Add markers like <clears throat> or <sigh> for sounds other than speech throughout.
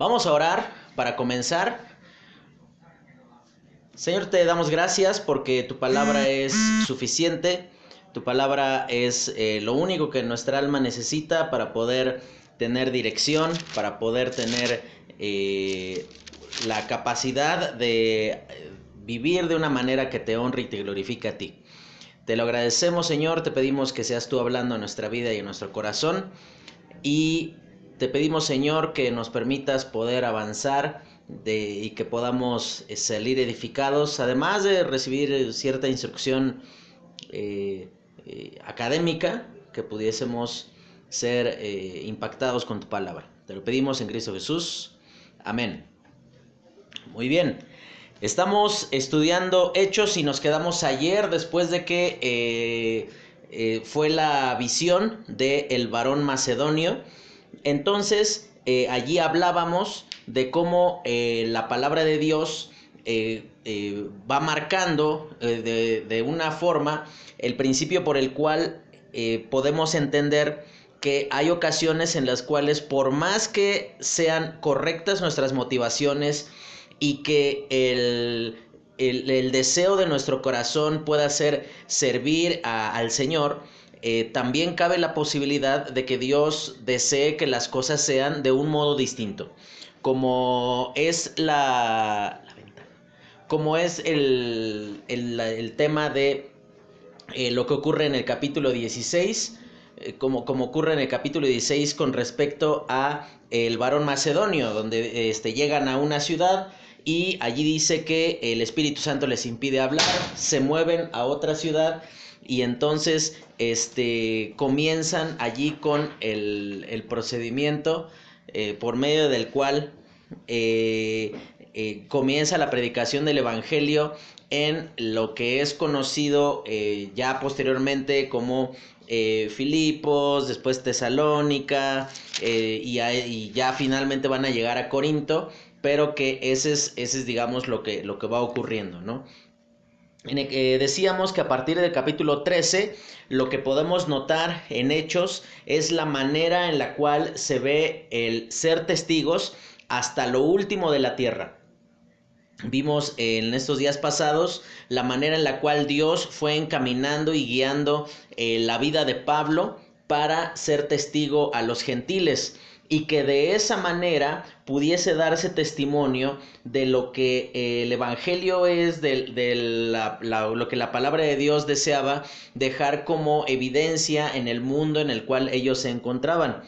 Vamos a orar para comenzar. Señor, te damos gracias porque tu palabra es suficiente. Tu palabra es eh, lo único que nuestra alma necesita para poder tener dirección, para poder tener eh, la capacidad de eh, vivir de una manera que te honre y te glorifique a ti. Te lo agradecemos, Señor, te pedimos que seas tú hablando en nuestra vida y en nuestro corazón y te pedimos, Señor, que nos permitas poder avanzar de, y que podamos eh, salir edificados, además de recibir eh, cierta instrucción eh, académica, que pudiésemos ser impactados con tu palabra. Te lo pedimos en Cristo Jesús. Amén. Muy bien. Estamos estudiando Hechos y nos quedamos ayer después de que fue la visión del el varón macedonio entonces, eh, allí hablábamos de cómo eh, la palabra de Dios eh, va marcando de, de, una forma el principio por el cual podemos entender que hay ocasiones en las cuales por más que sean correctas nuestras motivaciones y que el, el, deseo de nuestro corazón pueda ser servir al Señor, eh, también cabe la posibilidad de que Dios desee que las cosas sean de un modo distinto. Como es la, como es el, el, tema de eh, lo que ocurre en el capítulo 16, eh, como, como, ocurre en el capítulo 16 con respecto a el varón macedonio, donde este, llegan a una ciudad y allí dice que el Espíritu Santo les impide hablar, se mueven a otra ciudad y entonces este, comienzan allí con el, procedimiento eh, por medio del cual eh, eh, comienza la predicación del Evangelio en lo que es conocido ya posteriormente como Filipos, después Tesalónica y, y, ya finalmente van a llegar a Corinto, pero que ese es, ese es digamos lo que, lo que va ocurriendo, ¿no? Decíamos que a partir del capítulo 13 lo que podemos notar en hechos es la manera en la cual se ve el ser testigos hasta lo último de la tierra. Vimos en estos días pasados la manera en la cual Dios fue encaminando y guiando eh, la vida de Pablo para ser testigo a los gentiles y que de esa manera pudiese darse testimonio de lo que eh, el Evangelio es, de, lo que la palabra de Dios deseaba dejar como evidencia en el mundo en el cual ellos se encontraban.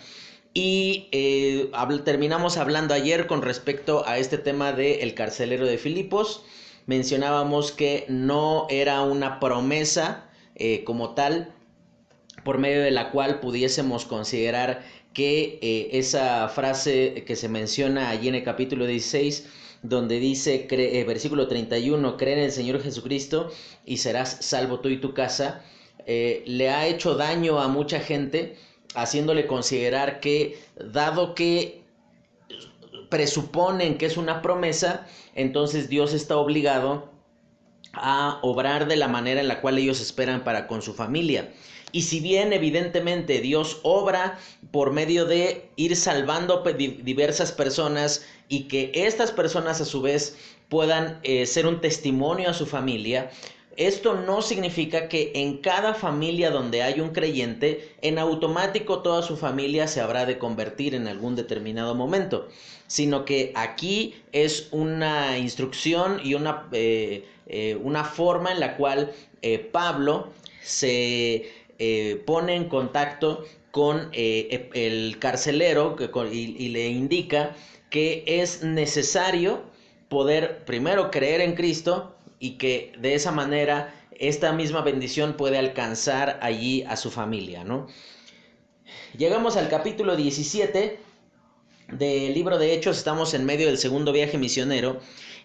Y eh, terminamos hablando ayer con respecto a este tema del el carcelero de Filipos. Mencionábamos que no era una promesa eh, como tal por medio de la cual pudiésemos considerar que eh, esa frase que se menciona allí en el capítulo 16, donde dice, eh, versículo 31, cree en el Señor Jesucristo y serás salvo tú y tu casa, eh, le ha hecho daño a mucha gente, haciéndole considerar que, dado que presuponen que es una promesa, entonces Dios está obligado a obrar de la manera en la cual ellos esperan para con su familia. Y si bien evidentemente Dios obra por medio de ir salvando diversas personas y que estas personas a su vez puedan eh, ser un testimonio a su familia, esto no significa que en cada familia donde hay un creyente, en automático toda su familia se habrá de convertir en algún determinado momento, sino que aquí es una instrucción y una, eh, eh, una forma en la cual Pablo se eh, pone en contacto con eh, el carcelero y, le indica que es necesario poder primero creer en Cristo y que de esa manera esta misma bendición puede alcanzar allí a su familia, ¿no? Llegamos al capítulo 17 del libro de Hechos, estamos en medio del segundo viaje misionero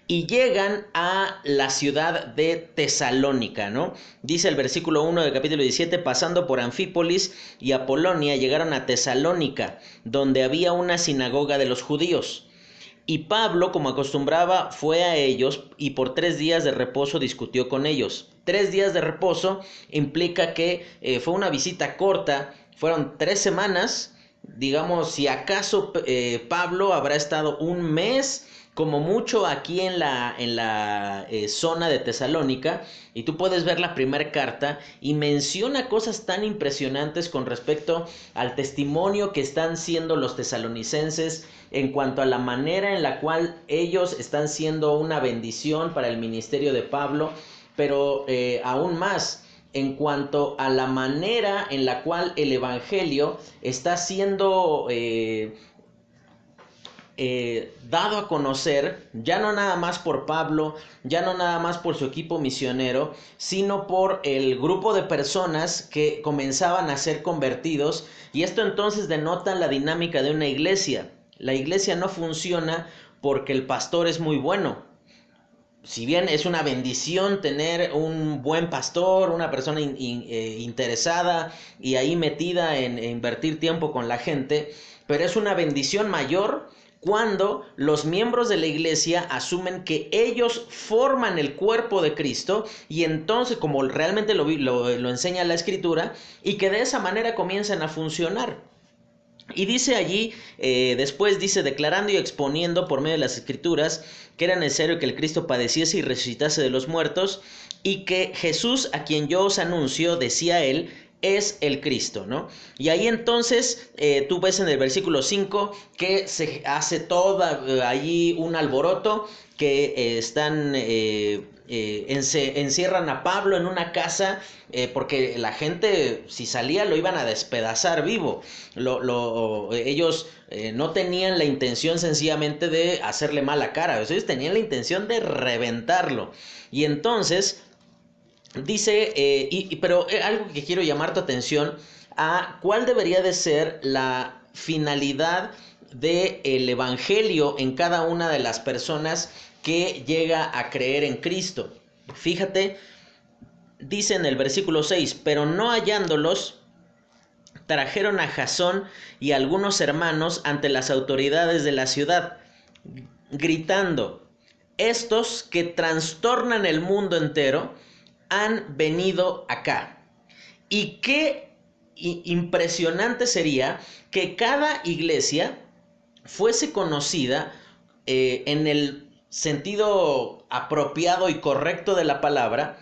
y llegan a la ciudad de Tesalónica, ¿no? Dice el versículo 1 del capítulo 17, pasando por Anfípolis y Apolonia, llegaron a Tesalónica, donde había una sinagoga de los judíos. Y Pablo, como acostumbraba, fue a ellos y por tres días de reposo discutió con ellos. Tres días de reposo implica que eh, fue una visita corta, fueron tres semanas digamos, si acaso eh, Pablo habrá estado un mes como mucho aquí en la, en la eh, zona de Tesalónica, y tú puedes ver la primera carta y menciona cosas tan impresionantes con respecto al testimonio que están siendo los tesalonicenses en cuanto a la manera en la cual ellos están siendo una bendición para el ministerio de Pablo, pero eh, aún más en cuanto a la manera en la cual el Evangelio está siendo eh, eh, dado a conocer, ya no nada más por Pablo, ya no nada más por su equipo misionero, sino por el grupo de personas que comenzaban a ser convertidos. Y esto entonces denota la dinámica de una iglesia. La iglesia no funciona porque el pastor es muy bueno. Si bien es una bendición tener un buen pastor, una persona eh, interesada y ahí metida en invertir tiempo con la gente, pero es una bendición mayor cuando los miembros de la iglesia asumen que ellos forman el cuerpo de Cristo y entonces, como realmente lo, lo, enseña la escritura, y que de esa manera comienzan a funcionar. Y dice allí, eh, después dice, declarando y exponiendo por medio de las escrituras que era necesario que el Cristo padeciese y resucitase de los muertos, y que Jesús, a quien yo os anuncio, decía él, es el Cristo, ¿no? Y ahí entonces eh, tú ves en el versículo 5 que se hace toda eh, allí un alboroto, que eh, están, encierran a Pablo en una casa, porque la gente, si salía, lo iban a despedazar vivo. Lo, ellos no tenían la intención sencillamente de hacerle mala cara, ellos tenían la intención de reventarlo. Y entonces Dice, eh, y, pero eh, algo que quiero llamar tu atención a cuál debería de ser la finalidad del el Evangelio en cada una de las personas que llega a creer en Cristo. Fíjate, dice en el versículo 6, pero no hallándolos, trajeron a Jasón y algunos hermanos ante las autoridades de la ciudad, gritando, estos que trastornan el mundo entero, han venido acá. Y qué impresionante sería que cada iglesia fuese conocida eh, en el sentido apropiado y correcto de la palabra,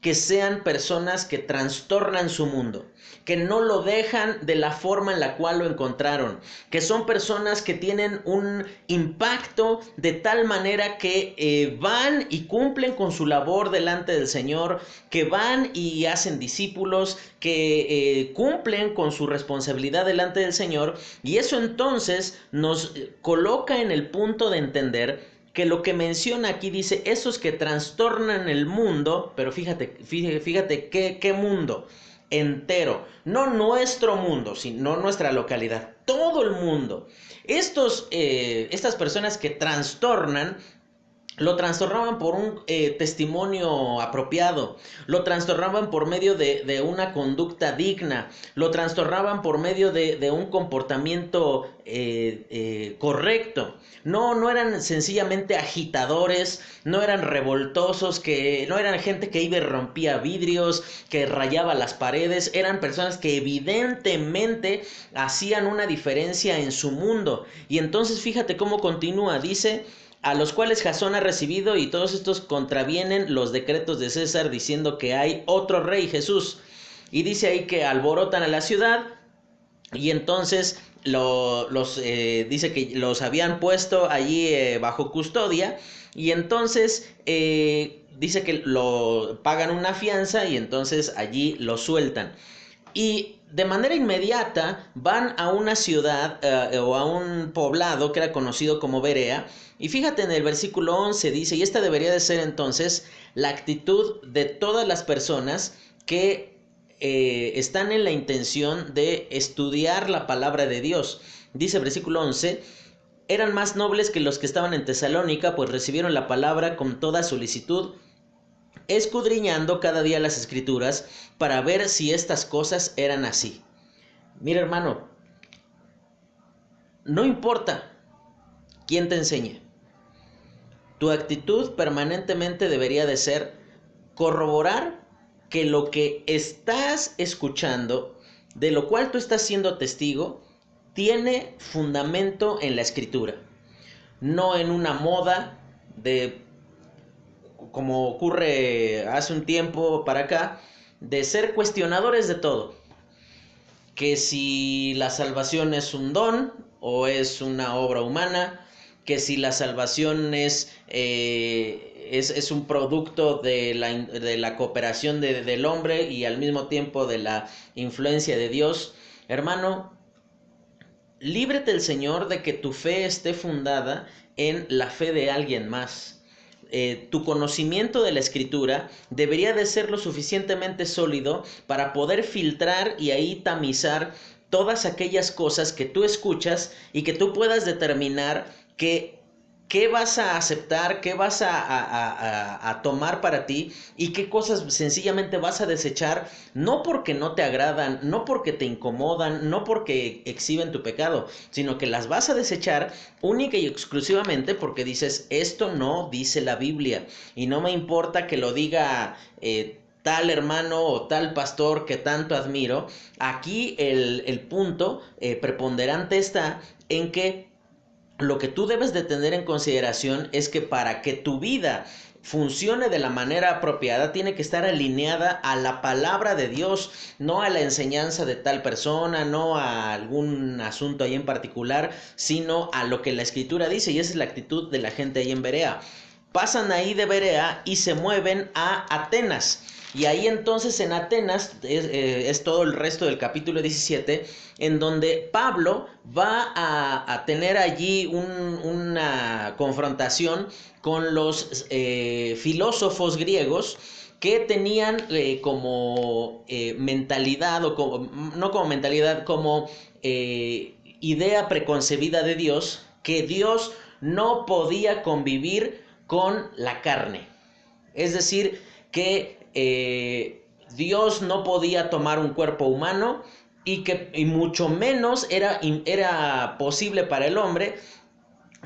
que sean personas que trastornan su mundo, que no lo dejan de la forma en la cual lo encontraron, que son personas que tienen un impacto de tal manera que eh, van y cumplen con su labor delante del Señor, que van y hacen discípulos, que eh, cumplen con su responsabilidad delante del Señor, y eso entonces nos coloca en el punto de entender que lo que menciona aquí dice, esos que trastornan el mundo, pero fíjate, fíjate, qué mundo entero, no nuestro mundo, sino nuestra localidad, todo el mundo. Estos, eh, estas personas que trastornan lo trastornaban por un eh, testimonio apropiado, lo trastornaban por medio de, una conducta digna, lo trastornaban por medio de, un comportamiento eh, correcto. No, no eran sencillamente agitadores, no eran revoltosos, que no eran gente que iba y rompía vidrios, que rayaba las paredes, eran personas que evidentemente hacían una diferencia en su mundo. Y entonces fíjate cómo continúa, dice a los cuales Jasón ha recibido y todos estos contravienen los decretos de César diciendo que hay otro rey Jesús. Y dice ahí que alborotan a la ciudad y entonces los, eh, dice que los habían puesto allí eh, bajo custodia y entonces eh, dice que lo pagan una fianza y entonces allí lo sueltan. Y de manera inmediata van a una ciudad o a un poblado que era conocido como Berea y fíjate en el versículo 11 dice, y esta debería de ser entonces la actitud de todas las personas que eh, están en la intención de estudiar la palabra de Dios. Dice versículo 11, eran más nobles que los que estaban en Tesalónica, pues recibieron la palabra con toda solicitud, escudriñando cada día las escrituras para ver si estas cosas eran así. Mira hermano, no importa quién te enseñe. Tu actitud permanentemente debería de ser corroborar que lo que estás escuchando, de lo cual tú estás siendo testigo, tiene fundamento en la escritura, no en una moda de, como ocurre hace un tiempo para acá, de ser cuestionadores de todo. Que si la salvación es un don o es una obra humana, que si la salvación es, eh, es, un producto de la, de la cooperación del hombre y al mismo tiempo de la influencia de Dios. Hermano, líbrete el Señor de que tu fe esté fundada en la fe de alguien más. Eh, tu conocimiento de la escritura debería de ser lo suficientemente sólido para poder filtrar y ahí tamizar todas aquellas cosas que tú escuchas y que tú puedas determinar que qué vas a aceptar, qué vas a, tomar para ti y qué cosas sencillamente vas a desechar, no porque no te agradan, no porque te incomodan, no porque exhiben tu pecado, sino que las vas a desechar única y exclusivamente porque dices, esto no dice la Biblia y no me importa que lo diga... Eh, tal hermano o tal pastor que tanto admiro, aquí el, punto eh, preponderante está en que lo que tú debes de tener en consideración es que para que tu vida funcione de la manera apropiada, tiene que estar alineada a la palabra de Dios, no a la enseñanza de tal persona, no a algún asunto ahí en particular, sino a lo que la escritura dice, y esa es la actitud de la gente ahí en Berea. Pasan ahí de Berea y se mueven a Atenas. Y ahí entonces en Atenas eh, es, todo el resto del capítulo 17, en donde Pablo va a, tener allí una confrontación con los eh, filósofos griegos que tenían eh, como mentalidad, o como, no como mentalidad, como idea preconcebida de Dios, que Dios no podía convivir con la carne. Es decir, que eh, Dios no podía tomar un cuerpo humano y que y mucho menos era, era posible para el hombre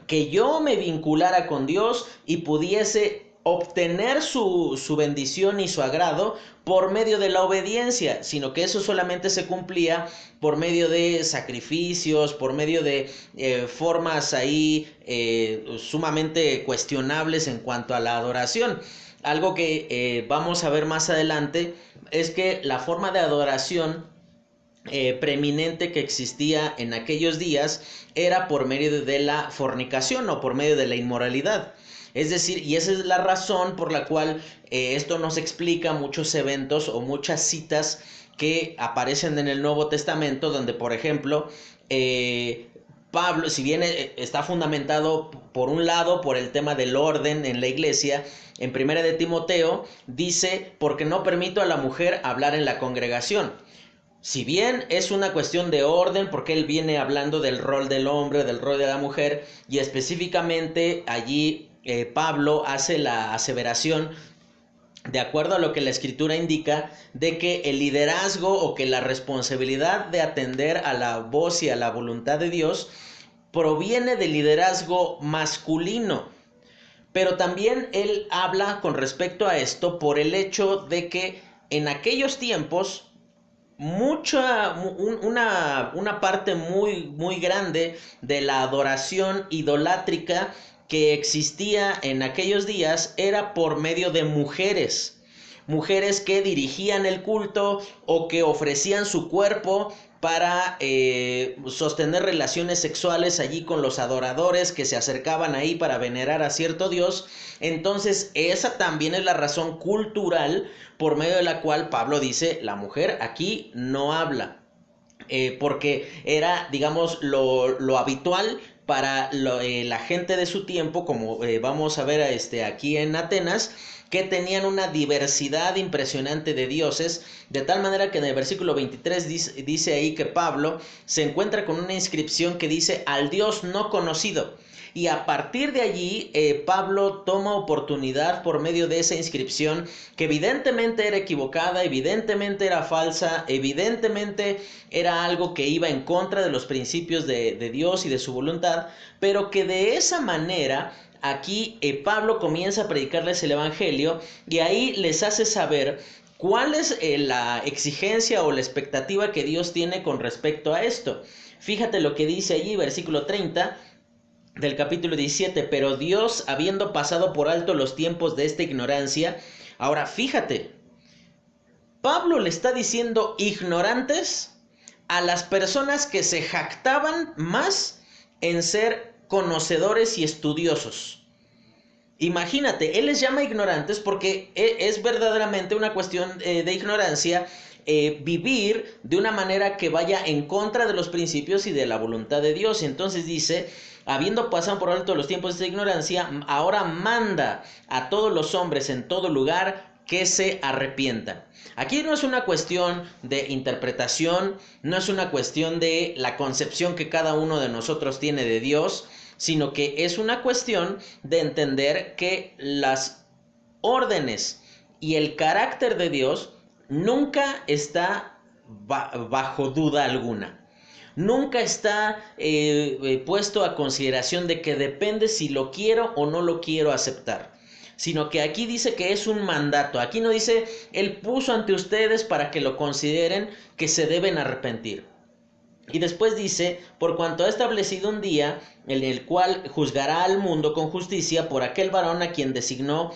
que yo me vinculara con Dios y pudiese obtener su, su, bendición y su agrado por medio de la obediencia, sino que eso solamente se cumplía por medio de sacrificios, por medio de eh, formas ahí eh, sumamente cuestionables en cuanto a la adoración. Algo que eh, vamos a ver más adelante es que la forma de adoración eh, preeminente que existía en aquellos días era por medio de la fornicación o por medio de la inmoralidad. Es decir, y esa es la razón por la cual eh, esto nos explica muchos eventos o muchas citas que aparecen en el Nuevo Testamento, donde por ejemplo Pablo, si bien está fundamentado por un lado por el tema del orden en la iglesia, en primera de Timoteo dice, porque no permito a la mujer hablar en la congregación. Si bien es una cuestión de orden, porque él viene hablando del rol del hombre, del rol de la mujer, y específicamente allí eh, Pablo hace la aseveración de acuerdo a lo que la escritura indica, de que el liderazgo o que la responsabilidad de atender a la voz y a la voluntad de Dios proviene del liderazgo masculino. Pero también él habla con respecto a esto por el hecho de que en aquellos tiempos mucha una, una parte muy muy grande de la adoración idolátrica que existía en aquellos días era por medio de mujeres. Mujeres que dirigían el culto o que ofrecían su cuerpo para eh, sostener relaciones sexuales allí con los adoradores que se acercaban ahí para venerar a cierto Dios. Entonces esa también es la razón cultural por medio de la cual Pablo dice, la mujer aquí no habla. Eh, porque era, digamos, lo, lo habitual para eh, la gente de su tiempo, como vamos a ver este, aquí en Atenas, que tenían una diversidad impresionante de dioses, de tal manera que en el versículo 23 dice, ahí que Pablo se encuentra con una inscripción que dice al Dios no conocido. Y a partir de allí, eh, Pablo toma oportunidad por medio de esa inscripción, que evidentemente era equivocada, evidentemente era falsa, evidentemente era algo que iba en contra de los principios de, de Dios y de su voluntad, pero que de esa manera aquí eh, Pablo comienza a predicarles el Evangelio y ahí les hace saber cuál es eh, la exigencia o la expectativa que Dios tiene con respecto a esto. Fíjate lo que dice allí, versículo 30 del capítulo 17, pero Dios, habiendo pasado por alto los tiempos de esta ignorancia, ahora fíjate, Pablo le está diciendo ignorantes a las personas que se jactaban más en ser conocedores y estudiosos. Imagínate, él les llama ignorantes porque e, es verdaderamente una cuestión eh, de ignorancia eh, vivir de una manera que vaya en contra de los principios y de la voluntad de Dios. Entonces dice, habiendo pasado por alto los tiempos de ignorancia, ahora manda a todos los hombres en todo lugar que se arrepientan. Aquí no es una cuestión de interpretación, no es una cuestión de la concepción que cada uno de nosotros tiene de Dios, sino que es una cuestión de entender que las órdenes y el carácter de Dios nunca está bajo duda alguna. Nunca está eh, eh, puesto a consideración de que depende si lo quiero o no lo quiero aceptar sino que aquí dice que es un mandato. Aquí no dice, Él puso ante ustedes para que lo consideren que se deben arrepentir. Y después dice, por cuanto ha establecido un día en el cual juzgará al mundo con justicia por aquel varón a quien designó,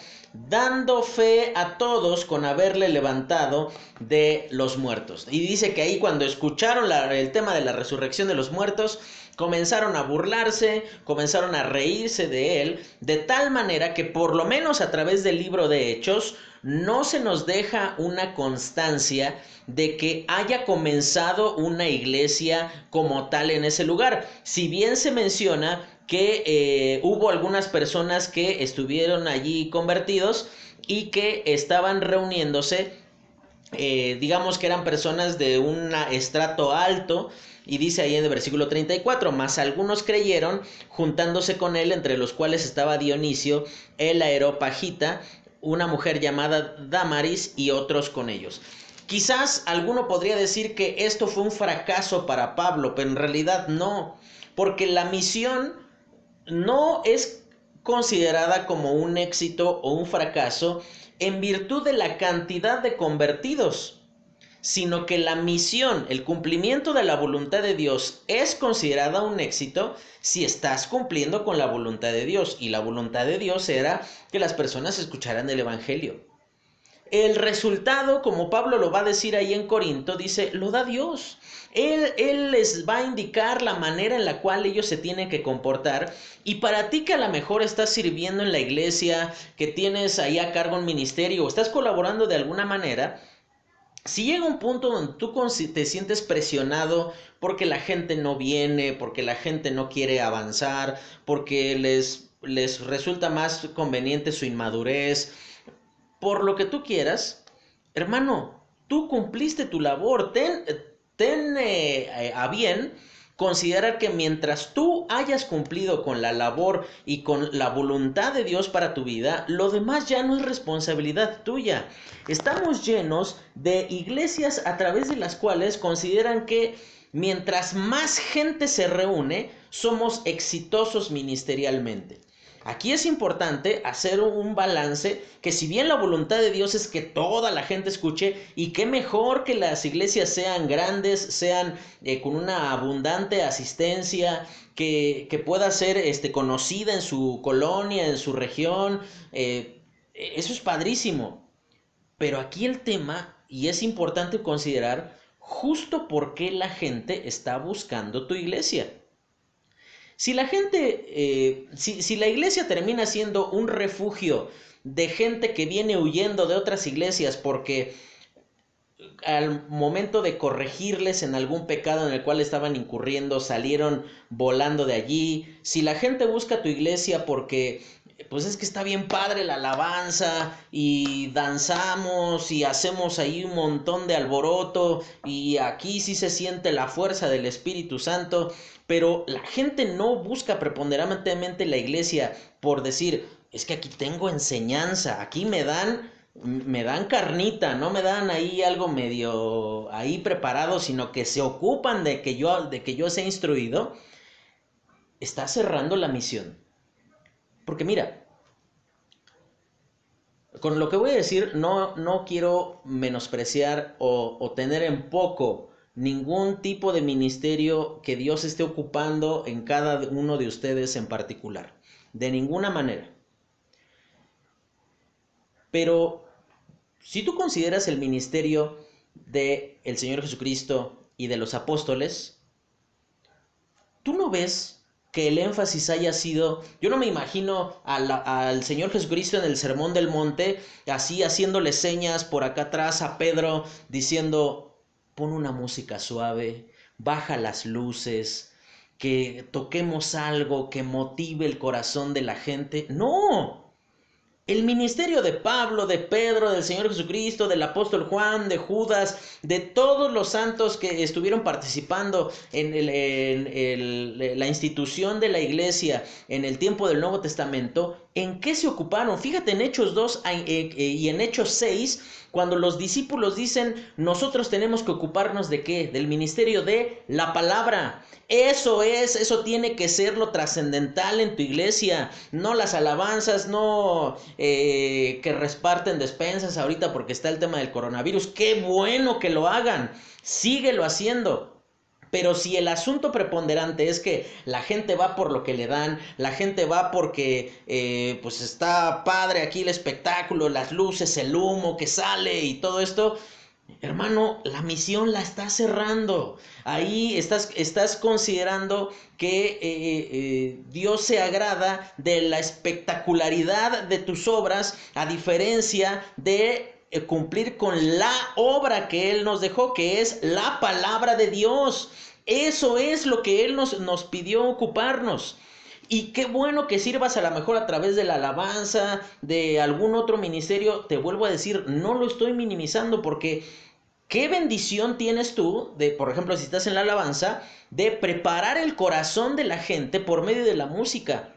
dando fe a todos con haberle levantado de los muertos. Y dice que ahí cuando escucharon el tema de la resurrección de los muertos, comenzaron a burlarse, comenzaron a reírse de él, de tal manera que por lo menos a través del libro de Hechos no se nos deja una constancia de que haya comenzado una iglesia como tal en ese lugar. Si bien se menciona que eh, hubo algunas personas que estuvieron allí convertidos y que estaban reuniéndose, eh, digamos que eran personas de un estrato alto, y dice ahí en el versículo 34, más algunos creyeron, juntándose con él, entre los cuales estaba Dionisio, el aeropagita, una mujer llamada Damaris y otros con ellos. Quizás alguno podría decir que esto fue un fracaso para Pablo, pero en realidad no, porque la misión no es considerada como un éxito o un fracaso en virtud de la cantidad de convertidos sino que la misión, el cumplimiento de la voluntad de Dios es considerada un éxito si estás cumpliendo con la voluntad de Dios. Y la voluntad de Dios era que las personas escucharan el Evangelio. El resultado, como Pablo lo va a decir ahí en Corinto, dice, lo da Dios. Él, él, les va a indicar la manera en la cual ellos se tienen que comportar. Y para ti que a lo mejor estás sirviendo en la iglesia, que tienes ahí a cargo un ministerio o estás colaborando de alguna manera, si llega un punto donde tú te sientes presionado porque la gente no viene, porque la gente no quiere avanzar, porque les, les resulta más conveniente su inmadurez, por lo que tú quieras, hermano, tú cumpliste tu labor, ten, ten eh, a bien considerar que mientras tú hayas cumplido con la labor y con la voluntad de Dios para tu vida, lo demás ya no es responsabilidad tuya. Estamos llenos de iglesias a través de las cuales consideran que mientras más gente se reúne, somos exitosos ministerialmente. Aquí es importante hacer un balance que si bien la voluntad de Dios es que toda la gente escuche y qué mejor que las iglesias sean grandes, sean eh, con una abundante asistencia, que, pueda ser este, conocida en su colonia, en su región, eh, eso es padrísimo. Pero aquí el tema, y es importante considerar, justo por qué la gente está buscando tu iglesia. Si la gente, eh, si, si la iglesia termina siendo un refugio de gente que viene huyendo de otras iglesias porque al momento de corregirles en algún pecado en el cual estaban incurriendo, salieron volando de allí. Si la gente busca tu iglesia porque pues es que está bien padre la alabanza y danzamos y hacemos ahí un montón de alboroto y aquí sí se siente la fuerza del Espíritu Santo, pero la gente no busca preponderantemente la iglesia por decir, es que aquí tengo enseñanza, aquí me dan me dan carnita, no me dan ahí algo medio ahí preparado, sino que se ocupan de que yo de que yo sea instruido, está cerrando la misión. Porque mira, con lo que voy a decir, no, no quiero menospreciar o, tener en poco ningún tipo de ministerio que Dios esté ocupando en cada uno de ustedes en particular. De ninguna manera. Pero si tú consideras el ministerio de el Señor Jesucristo y de los apóstoles, tú no ves que el énfasis haya sido, yo no me imagino al Señor Jesucristo en el Sermón del Monte, así haciéndole señas por acá atrás a Pedro, diciendo, pon una música suave, baja las luces, que toquemos algo que motive el corazón de la gente. No, el ministerio de Pablo, de Pedro, del Señor Jesucristo, del apóstol Juan, de Judas, de todos los santos que estuvieron participando en, la institución de la iglesia en el tiempo del Nuevo Testamento, ¿en qué se ocuparon? Fíjate en Hechos 2 eh, eh, y en Hechos 6, cuando los discípulos dicen, nosotros tenemos que ocuparnos de qué? Del ministerio de la palabra. Eso es, eso tiene que ser lo trascendental en tu iglesia, no las alabanzas, no eh, que reparten despensas ahorita porque está el tema del coronavirus. Qué bueno que lo hagan, síguelo haciendo. Pero si el asunto preponderante es que la gente va por lo que le dan, la gente va porque eh, pues está padre aquí el espectáculo, las luces, el humo que sale y todo esto, Hermano, la misión la estás cerrando. Ahí estás, estás considerando que eh, eh, Dios se agrada de la espectacularidad de tus obras, a diferencia de cumplir con la obra que Él nos dejó, que es la palabra de Dios. Eso es lo que Él nos, nos pidió ocuparnos. Y qué bueno que sirvas a lo mejor a través de la alabanza, de algún otro ministerio. Te vuelvo a decir, no lo estoy minimizando porque qué bendición tienes tú de, por ejemplo, si estás en la alabanza, de preparar el corazón de la gente por medio de la música.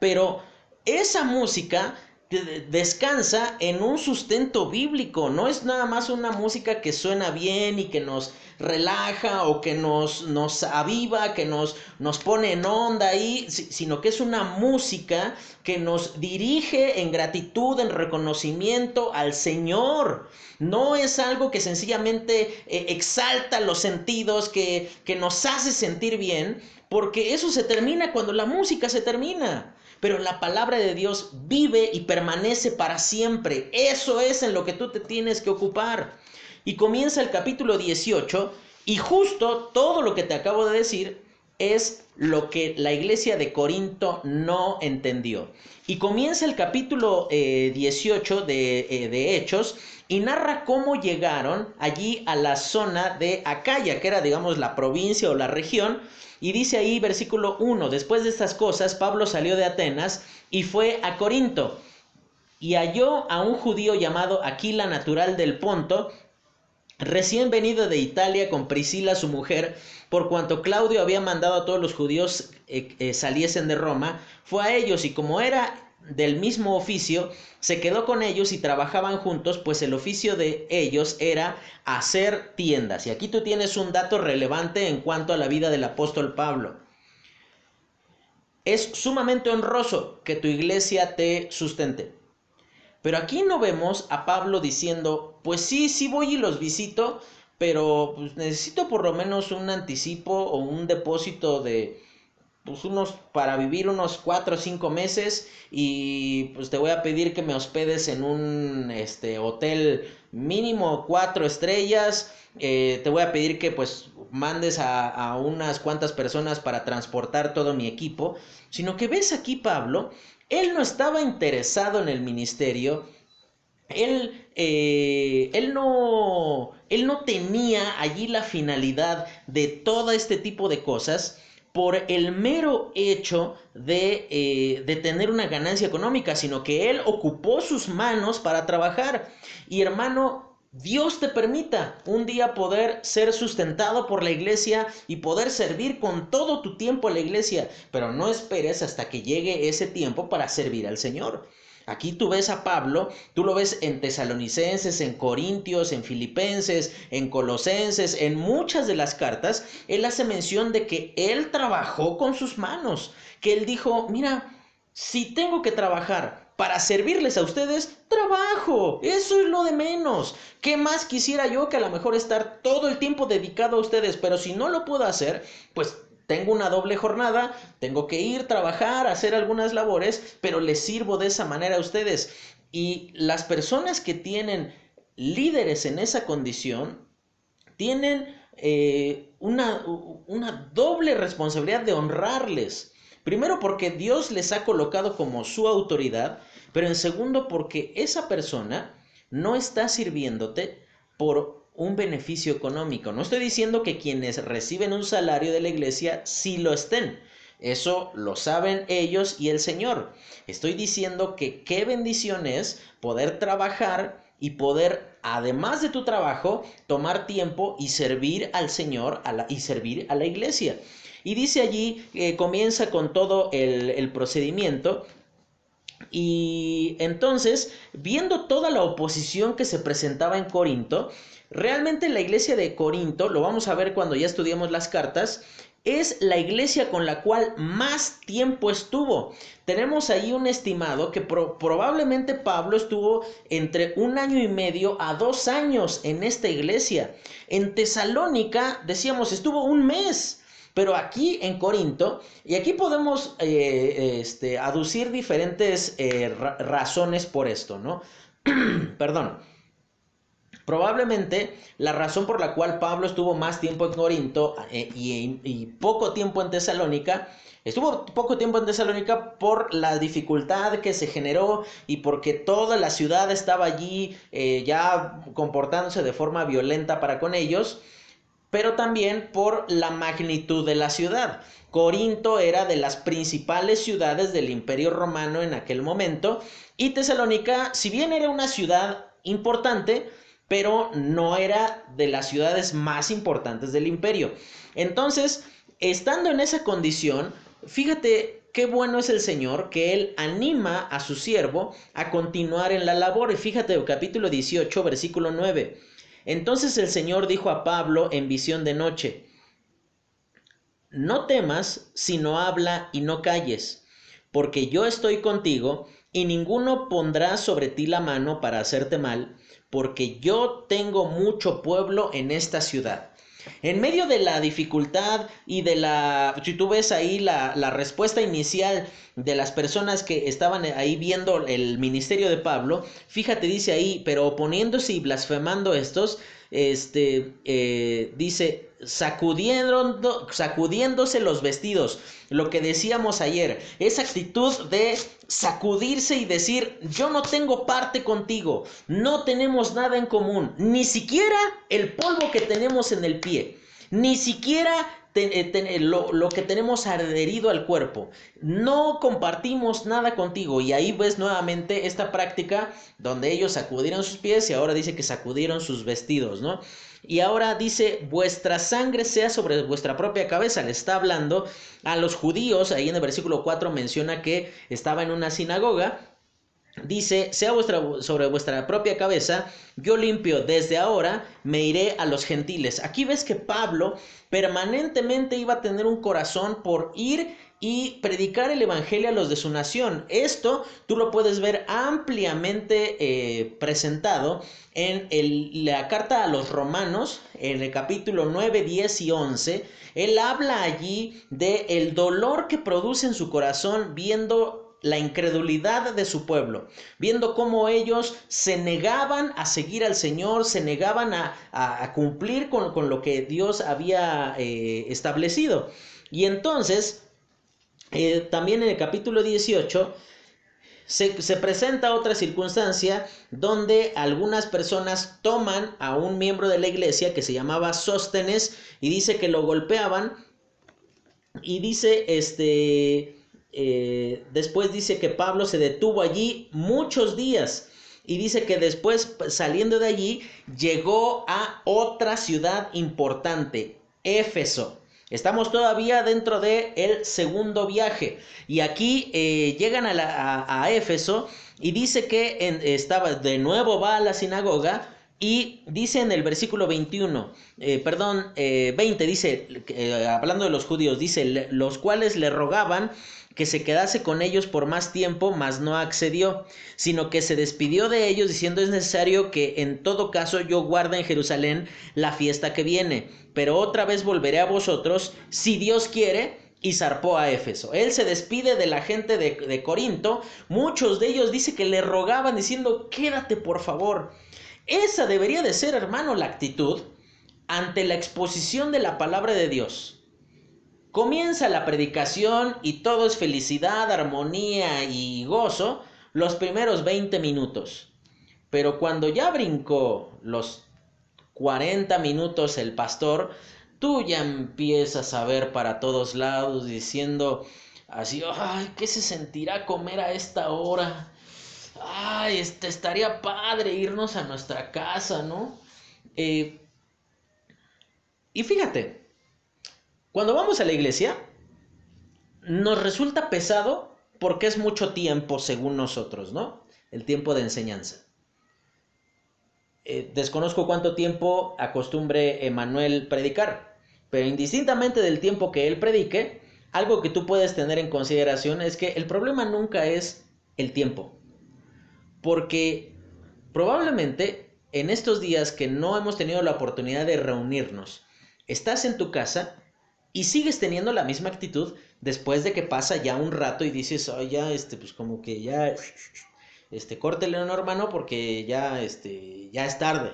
Pero esa música descansa en un sustento bíblico, no es nada más una música que suena bien y que nos relaja o que nos, nos aviva, que nos, nos pone en onda ahí, sino que es una música que nos dirige en gratitud, en reconocimiento al Señor. No es algo que sencillamente eh, exalta los sentidos, que, que nos hace sentir bien, porque eso se termina cuando la música se termina pero la palabra de Dios vive y permanece para siempre. Eso es en lo que tú te tienes que ocupar. Y comienza el capítulo 18 y justo todo lo que te acabo de decir es lo que la iglesia de Corinto no entendió. Y comienza el capítulo 18 eh, de, eh, de, Hechos y narra cómo llegaron allí a la zona de Acaya, que era digamos la provincia o la región, y dice ahí versículo 1, después de estas cosas, Pablo salió de Atenas y fue a Corinto y halló a un judío llamado Aquila, natural del Ponto, recién venido de Italia con Priscila su mujer, por cuanto Claudio había mandado a todos los judíos eh, eh, saliesen de Roma, fue a ellos y como era del mismo oficio, se quedó con ellos y trabajaban juntos, pues el oficio de ellos era hacer tiendas. Y aquí tú tienes un dato relevante en cuanto a la vida del apóstol Pablo. Es sumamente honroso que tu iglesia te sustente. Pero aquí no vemos a Pablo diciendo, pues sí, sí voy y los visito, pero pues necesito por lo menos un anticipo o un depósito de, pues unos para vivir unos cuatro o cinco meses y pues te voy a pedir que me hospedes en un este hotel mínimo cuatro estrellas. Eh, te voy a pedir que pues mandes a, a, unas cuantas personas para transportar todo mi equipo. Sino que ves aquí Pablo él no estaba interesado en el ministerio. Él, eh, él, no, él no tenía allí la finalidad de todo este tipo de cosas, por el mero hecho de, eh, de, tener una ganancia económica, sino que Él ocupó sus manos para trabajar. Y hermano, Dios te permita un día poder ser sustentado por la iglesia y poder servir con todo tu tiempo a la iglesia, pero no esperes hasta que llegue ese tiempo para servir al Señor. Aquí tú ves a Pablo, tú lo ves en Tesalonicenses, en Corintios, en Filipenses, en Colosenses, en muchas de las cartas, él hace mención de que él trabajó con sus manos, que él dijo, mira, Si tengo que trabajar para servirles a ustedes, trabajo. Eso es lo de menos. ¿Qué más quisiera yo que a lo mejor estar todo el tiempo dedicado a ustedes? Pero si no lo puedo hacer, pues tengo una doble jornada, tengo que ir, trabajar, hacer algunas labores, pero les sirvo de esa manera a ustedes. Y las personas que tienen líderes en esa condición tienen eh, una, una doble responsabilidad de honrarles. Primero porque Dios les ha colocado como su autoridad, pero en segundo porque esa persona no está sirviéndote por un beneficio económico. No estoy diciendo que quienes reciben un salario de la iglesia sí lo estén. Eso lo saben ellos y el Señor. Estoy diciendo que qué bendición es poder trabajar y poder, además de tu trabajo, tomar tiempo y servir al Señor y servir a la iglesia. Y dice allí, eh, comienza con todo el, el procedimiento. Y entonces, viendo toda la oposición que se presentaba en Corinto, realmente la iglesia de Corinto, lo vamos a ver cuando ya estudiemos las cartas, es la iglesia con la cual más tiempo estuvo. Tenemos ahí un estimado que probablemente Pablo estuvo entre un año y medio a dos años en esta iglesia. En Tesalónica, decíamos, estuvo un mes. Pero aquí en Corinto, y aquí podemos eh, este, aducir diferentes eh, razones por esto, ¿no? <clears throat> Perdón. Probablemente la razón por la cual Pablo estuvo más tiempo en Corinto eh, y, poco tiempo en Tesalónica, estuvo poco tiempo en Tesalónica por la dificultad que se generó y porque toda la ciudad estaba allí eh, ya comportándose de forma violenta para con ellos, pero también por la magnitud de la ciudad. Corinto era de las principales ciudades del imperio romano en aquel momento y Tesalónica, si bien era una ciudad importante, pero no era de las ciudades más importantes del imperio. Entonces, estando en esa condición, fíjate qué bueno es el Señor que Él anima a su siervo a continuar en la labor. Y fíjate, capítulo 18, versículo 9. Entonces el Señor dijo a Pablo en visión de noche, no temas, sino habla y no calles, porque yo estoy contigo y ninguno pondrá sobre ti la mano para hacerte mal porque yo tengo mucho pueblo en esta ciudad. En medio de la dificultad y de la, si tú ves ahí la, la, respuesta inicial de las personas que estaban ahí viendo el ministerio de Pablo, fíjate, dice ahí, pero oponiéndose y blasfemando estos, este, eh, dice, sacudiéndose los vestidos, lo que decíamos ayer, esa actitud de sacudirse y decir, yo no tengo parte contigo, no tenemos nada en común, ni siquiera el polvo que tenemos en el pie, ni siquiera eh, lo, que tenemos adherido al cuerpo. No compartimos nada contigo. Y ahí ves nuevamente esta práctica donde ellos sacudieron sus pies y ahora dice que sacudieron sus vestidos, ¿no? Y ahora dice, vuestra sangre sea sobre vuestra propia cabeza. Le está hablando a los judíos. Ahí en el versículo 4 menciona que estaba en una sinagoga Dice, sea vuestra, sobre vuestra propia cabeza, yo limpio desde ahora, me iré a los gentiles. Aquí ves que Pablo permanentemente iba a tener un corazón por ir y predicar el Evangelio a los de su nación. Esto tú lo puedes ver ampliamente eh, presentado en la carta a los romanos, en el capítulo 9, 10 y 11. Él habla allí de dolor que produce en su corazón viendo la incredulidad de su pueblo, viendo cómo ellos se negaban a seguir al Señor, se negaban a, cumplir con, lo que Dios había eh, establecido. Y entonces, eh, también en el capítulo 18, se, se, presenta otra circunstancia donde algunas personas toman a un miembro de la iglesia que se llamaba Sóstenes y dice que lo golpeaban y dice este eh, después dice que Pablo se detuvo allí muchos días y dice que después saliendo de allí llegó a otra ciudad importante, Éfeso. Estamos todavía dentro del el segundo viaje y aquí eh, llegan a, Éfeso y dice que estaba de nuevo va a la sinagoga Y dice en el versículo 21, eh, perdón, 20, eh, dice, eh, hablando de los judíos, dice, los cuales le rogaban que se quedase con ellos por más tiempo, mas no accedió, sino que se despidió de ellos diciendo es necesario que en todo caso yo guarde en Jerusalén la fiesta que viene, pero otra vez volveré a vosotros, si Dios quiere, y zarpó a Éfeso. Él se despide de la gente de, de Corinto, muchos de ellos dice que le rogaban diciendo quédate por favor. Esa debería de ser, hermano, la actitud ante la exposición de la palabra de Dios. Comienza la predicación y todo es felicidad, armonía y gozo los primeros 20 minutos. Pero cuando ya brincó los 40 minutos el pastor, tú ya empiezas a ver para todos lados diciendo así, ay, ¿qué se sentirá comer a esta hora? ay, este, estaría padre irnos a nuestra casa, ¿no? Eh, y fíjate, cuando vamos a la iglesia, nos resulta pesado porque es mucho tiempo según nosotros, ¿no? El tiempo de enseñanza. Eh, desconozco cuánto tiempo acostumbre Emanuel predicar, pero indistintamente del tiempo que él predique, algo que tú puedes tener en consideración es que el problema nunca es el tiempo. Porque probablemente en estos días que no hemos tenido la oportunidad de reunirnos, estás en tu casa y sigues teniendo la misma actitud después de que pasa ya un rato y dices, oh, ya, este, pues como que ya, este, córtele un hermano porque ya, este, ya es tarde.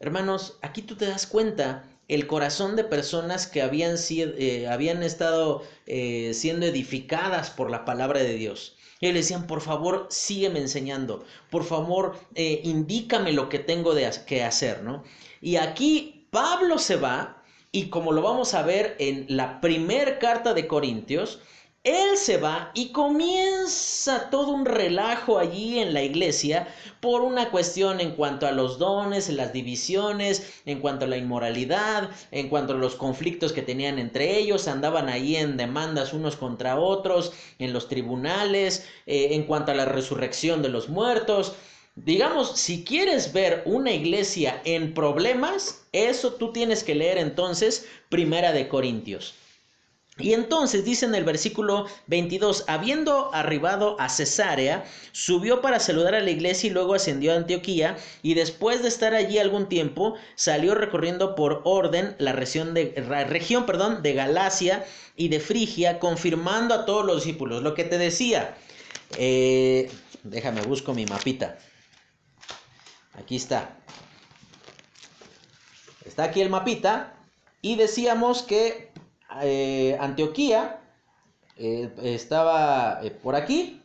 Hermanos, aquí tú te das cuenta el corazón de personas que habían, eh, habían estado eh, siendo edificadas por la palabra de Dios. Y le decían, por favor, sígueme enseñando, por favor, eh, indícame lo que tengo de, que hacer, ¿no? Y aquí Pablo se va, y como lo vamos a ver en la primera carta de Corintios, él se va y comienza todo un relajo allí en la iglesia por una cuestión en cuanto a los dones, las divisiones, en cuanto a la inmoralidad, en cuanto a los conflictos que tenían entre ellos, andaban ahí en demandas unos contra otros, en los tribunales, eh, en cuanto a la resurrección de los muertos. Digamos, si quieres ver una iglesia en problemas, eso tú tienes que leer entonces Primera de Corintios. Y entonces dice en el versículo 22, habiendo arribado a Cesarea, subió para saludar a la iglesia y luego ascendió a Antioquía y después de estar allí algún tiempo salió recorriendo por orden la región de, región, perdón, de Galacia y de Frigia, confirmando a todos los discípulos. Lo que te decía, eh, déjame busco mi mapita. Aquí está. Está aquí el mapita y decíamos que eh, Antioquía eh, estaba eh, por aquí,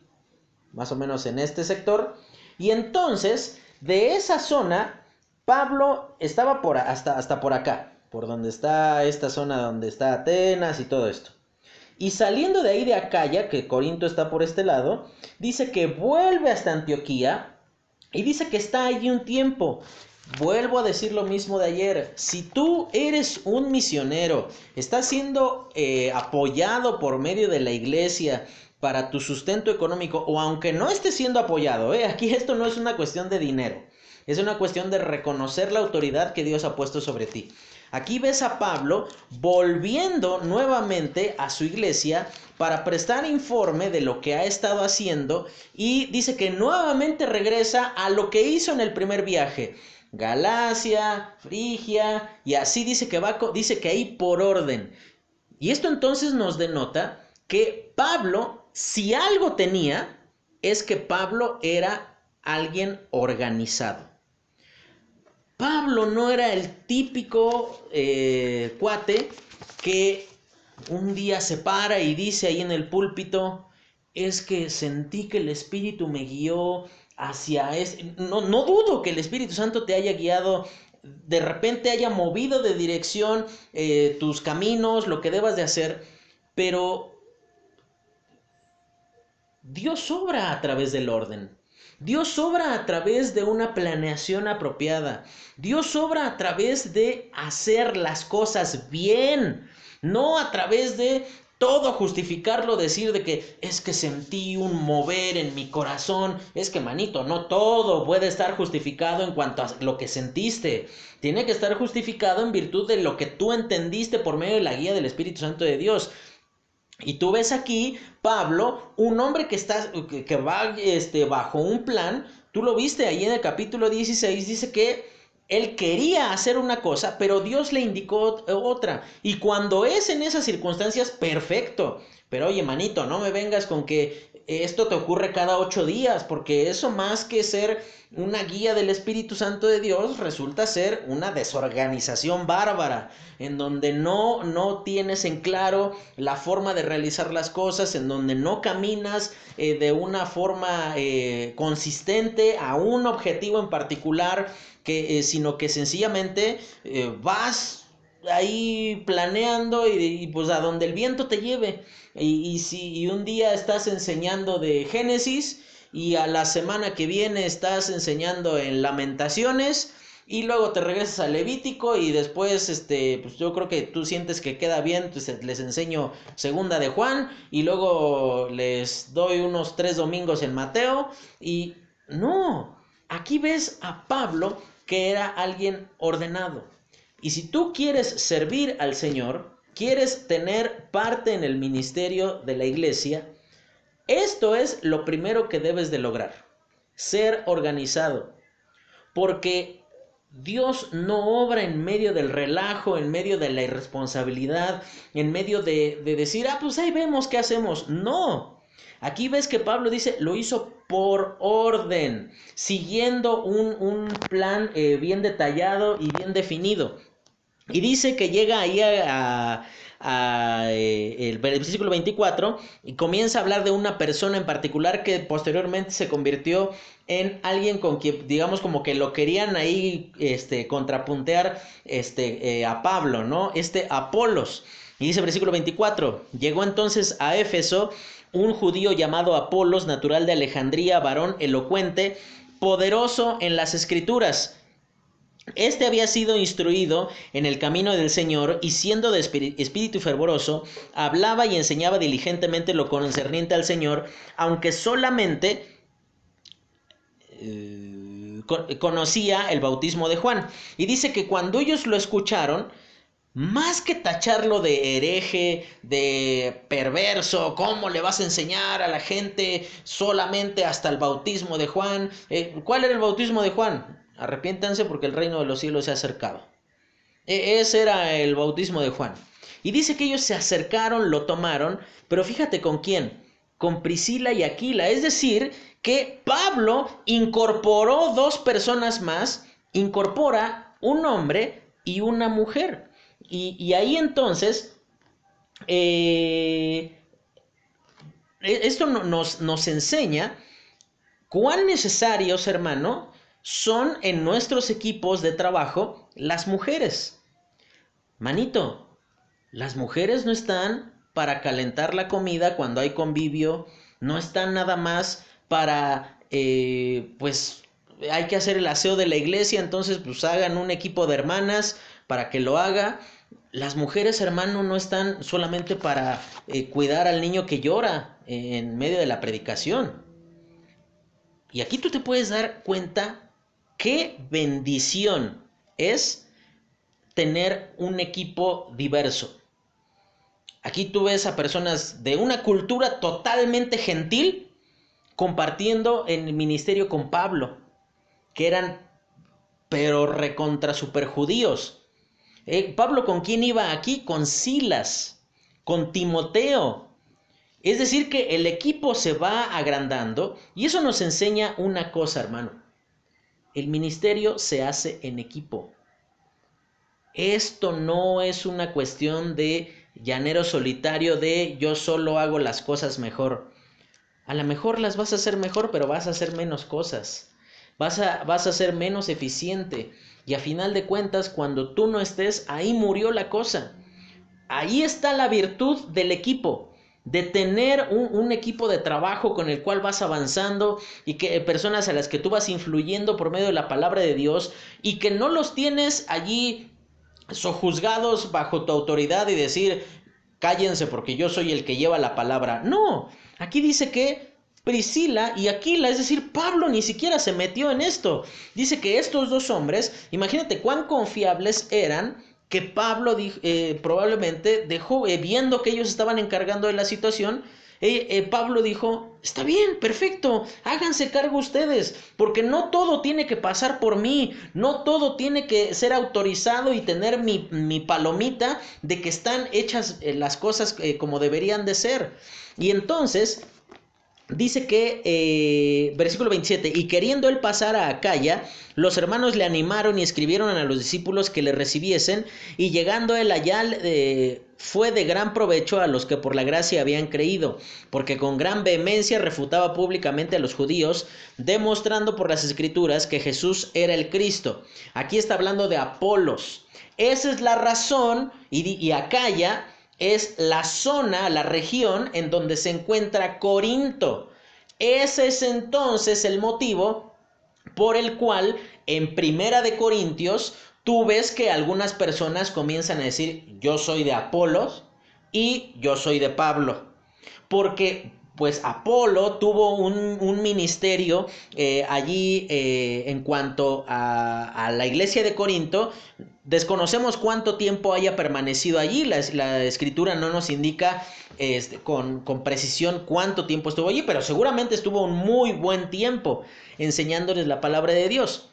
más o menos en este sector, y entonces de esa zona Pablo estaba por, hasta, hasta por acá, por donde está esta zona donde está Atenas y todo esto. Y saliendo de ahí de Acaya, que Corinto está por este lado, dice que vuelve hasta Antioquía y dice que está allí un tiempo. Vuelvo a decir lo mismo de ayer. Si tú eres un misionero, estás siendo eh, apoyado por medio de la iglesia para tu sustento económico, o aunque no estés siendo apoyado, eh, aquí esto no es una cuestión de dinero, es una cuestión de reconocer la autoridad que Dios ha puesto sobre ti. Aquí ves a Pablo volviendo nuevamente a su iglesia para prestar informe de lo que ha estado haciendo y dice que nuevamente regresa a lo que hizo en el primer viaje. Galacia, Frigia, y así dice que va, dice que ahí por orden. Y esto entonces nos denota que Pablo, si algo tenía, es que Pablo era alguien organizado. Pablo no era el típico eh, cuate que un día se para y dice ahí en el púlpito, es que sentí que el Espíritu me guió hacia ese... No, no dudo que el Espíritu Santo te haya guiado, de repente haya movido de dirección eh, tus caminos, lo que debas de hacer, pero Dios obra a través del orden. Dios obra a través de una planeación apropiada. Dios obra a través de hacer las cosas bien, no a través de todo justificarlo, decir de que es que sentí un mover en mi corazón, es que manito, no todo puede estar justificado en cuanto a lo que sentiste, tiene que estar justificado en virtud de lo que tú entendiste por medio de la guía del Espíritu Santo de Dios. Y tú ves aquí, Pablo, un hombre que está, que, va este, bajo un plan, tú lo viste ahí en el capítulo 16, dice que él quería hacer una cosa, pero Dios le indicó otra. Y cuando es en esas circunstancias, perfecto. Pero oye, manito, no me vengas con que esto te ocurre cada ocho días, porque eso más que ser una guía del Espíritu Santo de Dios, resulta ser una desorganización bárbara, en donde no, no tienes en claro la forma de realizar las cosas, en donde no caminas eh, de una forma eh, consistente a un objetivo en particular, que, eh, sino que sencillamente vas ahí planeando y, pues a donde el viento te lleve. Y, si un día estás enseñando de Génesis y a la semana que viene estás enseñando en Lamentaciones y luego te regresas a Levítico y después este pues yo creo que tú sientes que queda bien, pues les enseño segunda de Juan y luego les doy unos tres domingos en Mateo y no, aquí ves a Pablo que era alguien ordenado y si tú quieres servir al Señor, quieres tener parte en el ministerio de la iglesia, esto es lo primero que debes de lograr, ser organizado. Porque Dios no obra en medio del relajo, en medio de la irresponsabilidad, en medio de, decir, ah, pues ahí vemos qué hacemos. No. Aquí ves que Pablo dice, lo hizo por orden, siguiendo un, plan eh, bien detallado y bien definido. Y dice que llega ahí a, eh, el versículo 24 y comienza a hablar de una persona en particular que posteriormente se convirtió en alguien con quien digamos como que lo querían ahí este contrapuntear este eh, a Pablo, ¿no? Este Apolos. Y dice versículo 24, llegó entonces a Éfeso un judío llamado Apolos, natural de Alejandría, varón elocuente, poderoso en las escrituras este había sido instruido en el camino del Señor y siendo de espíritu fervoroso, hablaba y enseñaba diligentemente lo concerniente al Señor, aunque solamente eh, conocía el bautismo de Juan. Y dice que cuando ellos lo escucharon, más que tacharlo de hereje, de perverso, ¿cómo le vas a enseñar a la gente solamente hasta el bautismo de Juan? Eh, ¿Cuál era el bautismo de Juan? Arrepiéntanse porque el reino de los cielos se ha acercado. E, ese era el bautismo de Juan. Y dice que ellos se acercaron, lo tomaron, pero fíjate con quién, con Priscila y Aquila. Es decir, que Pablo incorporó dos personas más, incorpora un hombre y una mujer. Y, ahí entonces, eh, e, esto nos, nos enseña cuán necesarios, hermano, son en nuestros equipos de trabajo las mujeres. Manito, las mujeres no están para calentar la comida cuando hay convivio, no están nada más para, eh, pues, hay que hacer el aseo de la iglesia, entonces pues hagan un equipo de hermanas para que lo haga. Las mujeres, hermano, no están solamente para eh, cuidar al niño que llora en medio de la predicación. Y aquí tú te puedes dar cuenta qué bendición es tener un equipo diverso. Aquí tú ves a personas de una cultura totalmente gentil compartiendo en el ministerio con Pablo, que eran pero recontra super judíos. Eh, Pablo con quién iba aquí? Con Silas, con Timoteo. Es decir, que el equipo se va agrandando y eso nos enseña una cosa, hermano. El ministerio se hace en equipo. Esto no es una cuestión de llanero solitario de yo solo hago las cosas mejor. A lo mejor las vas a hacer mejor, pero vas a hacer menos cosas. Vas a, vas a ser menos eficiente. Y a final de cuentas, cuando tú no estés, ahí murió la cosa. Ahí está la virtud del equipo de tener un, equipo de trabajo con el cual vas avanzando y que personas a las que tú vas influyendo por medio de la palabra de Dios y que no los tienes allí sojuzgados bajo tu autoridad y decir, cállense porque yo soy el que lleva la palabra. No, aquí dice que Priscila y Aquila, es decir, Pablo ni siquiera se metió en esto. Dice que estos dos hombres, imagínate cuán confiables eran que Pablo eh, probablemente dejó, eh, viendo que ellos estaban encargando de la situación, eh, Pablo dijo, está bien, perfecto, háganse cargo ustedes, porque no todo tiene que pasar por mí, no todo tiene que ser autorizado y tener mi, mi palomita de que están hechas las cosas como deberían de ser. Y entonces Dice que, eh, versículo 27, y queriendo él pasar a Acaya, los hermanos le animaron y escribieron a los discípulos que le recibiesen, y llegando él allá eh, fue de gran provecho a los que por la gracia habían creído, porque con gran vehemencia refutaba públicamente a los judíos, demostrando por las escrituras que Jesús era el Cristo. Aquí está hablando de Apolos. Esa es la razón, y, y Acaya es la zona, la región en donde se encuentra Corinto. Ese es entonces el motivo por el cual en Primera de Corintios tú ves que algunas personas comienzan a decir yo soy de Apolos y yo soy de Pablo. Porque pues Apolo tuvo un, ministerio eh, allí eh, en cuanto a, la iglesia de Corinto. Desconocemos cuánto tiempo haya permanecido allí, la, la escritura no nos indica este, con, con, precisión cuánto tiempo estuvo allí, pero seguramente estuvo un muy buen tiempo enseñándoles la palabra de Dios.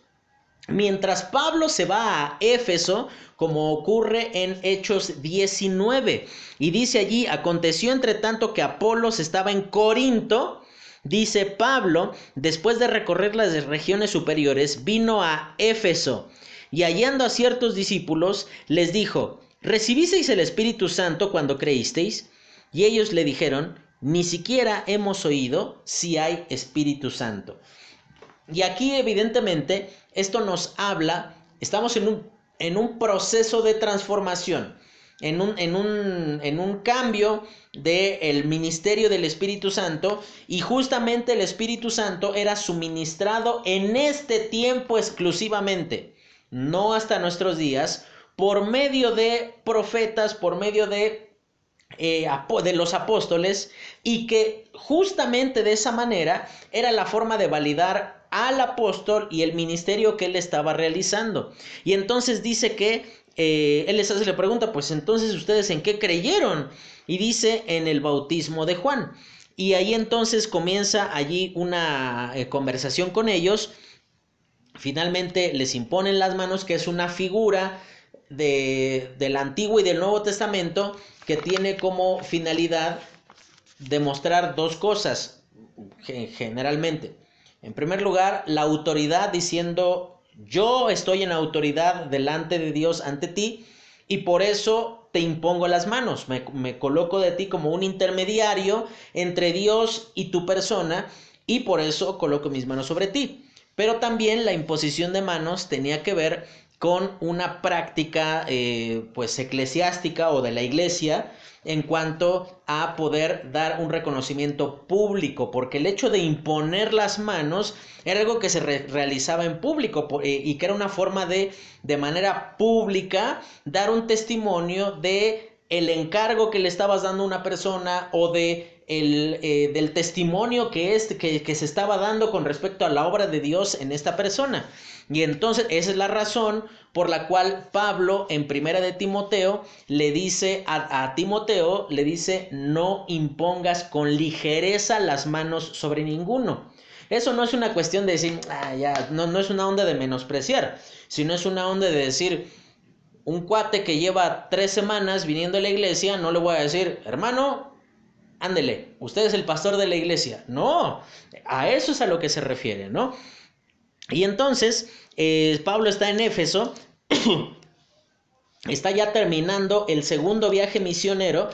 Mientras Pablo se va a Éfeso, como ocurre en Hechos 19, y dice allí, aconteció entre tanto que Apolos estaba en Corinto, dice Pablo, después de recorrer las regiones superiores, vino a Éfeso, y hallando a ciertos discípulos, les dijo, ¿recibisteis el Espíritu Santo cuando creísteis? Y ellos le dijeron, ni siquiera hemos oído si hay Espíritu Santo. Y aquí evidentemente esto nos habla, estamos en un, en un proceso de transformación, en un, en un, en un cambio del ministerio del Espíritu Santo y justamente el Espíritu Santo era suministrado en este tiempo exclusivamente, no hasta nuestros días, por medio de profetas, por medio de, eh, de los apóstoles y que justamente de esa manera era la forma de validar al apóstol y el ministerio que él estaba realizando. Y entonces dice que eh, él les hace la pregunta, pues entonces ustedes en qué creyeron? Y dice en el bautismo de Juan. Y ahí entonces comienza allí una eh, conversación con ellos. Finalmente les imponen las manos, que es una figura de, del Antiguo y del Nuevo Testamento que tiene como finalidad demostrar dos cosas generalmente. En primer lugar, la autoridad diciendo, yo estoy en autoridad delante de Dios ante ti y por eso te impongo las manos, me, coloco de ti como un intermediario entre Dios y tu persona y por eso coloco mis manos sobre ti. Pero también la imposición de manos tenía que ver con una práctica eh, pues eclesiástica o de la iglesia en cuanto a poder dar un reconocimiento público, porque el hecho de imponer las manos era algo que se realizaba en público eh, y que era una forma de, de manera pública, dar un testimonio de el encargo que le estabas dando a una persona o de el, eh, del testimonio que, es, que, que se estaba dando con respecto a la obra de Dios en esta persona. Y entonces esa es la razón por la cual Pablo en primera de Timoteo le dice a, Timoteo, le dice, no impongas con ligereza las manos sobre ninguno. Eso no es una cuestión de decir, ah, ya, no, no es una onda de menospreciar, sino es una onda de decir, un cuate que lleva tres semanas viniendo a la iglesia, no le voy a decir, hermano, ándele, usted es el pastor de la iglesia. No, a eso es a lo que se refiere, ¿no? Y entonces, eh, Pablo está en Éfeso, <clears throat> está ya terminando el segundo viaje misionero.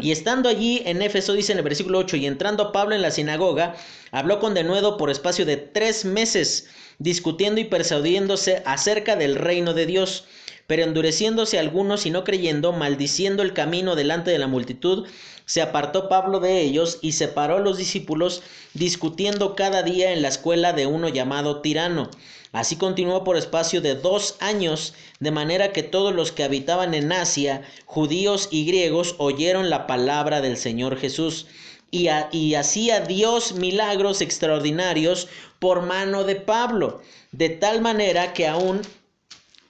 Y estando allí en Éfeso, dice en el versículo 8, y entrando Pablo en la sinagoga, habló con denuedo por espacio de tres meses, discutiendo y persuadiéndose acerca del reino de Dios. Pero endureciéndose algunos y no creyendo, maldiciendo el camino delante de la multitud, se apartó Pablo de ellos y separó a los discípulos, discutiendo cada día en la escuela de uno llamado Tirano. Así continuó por espacio de dos años, de manera que todos los que habitaban en Asia, judíos y griegos, oyeron la palabra del Señor Jesús. Y, hacía Dios milagros extraordinarios por mano de Pablo, de tal manera que aún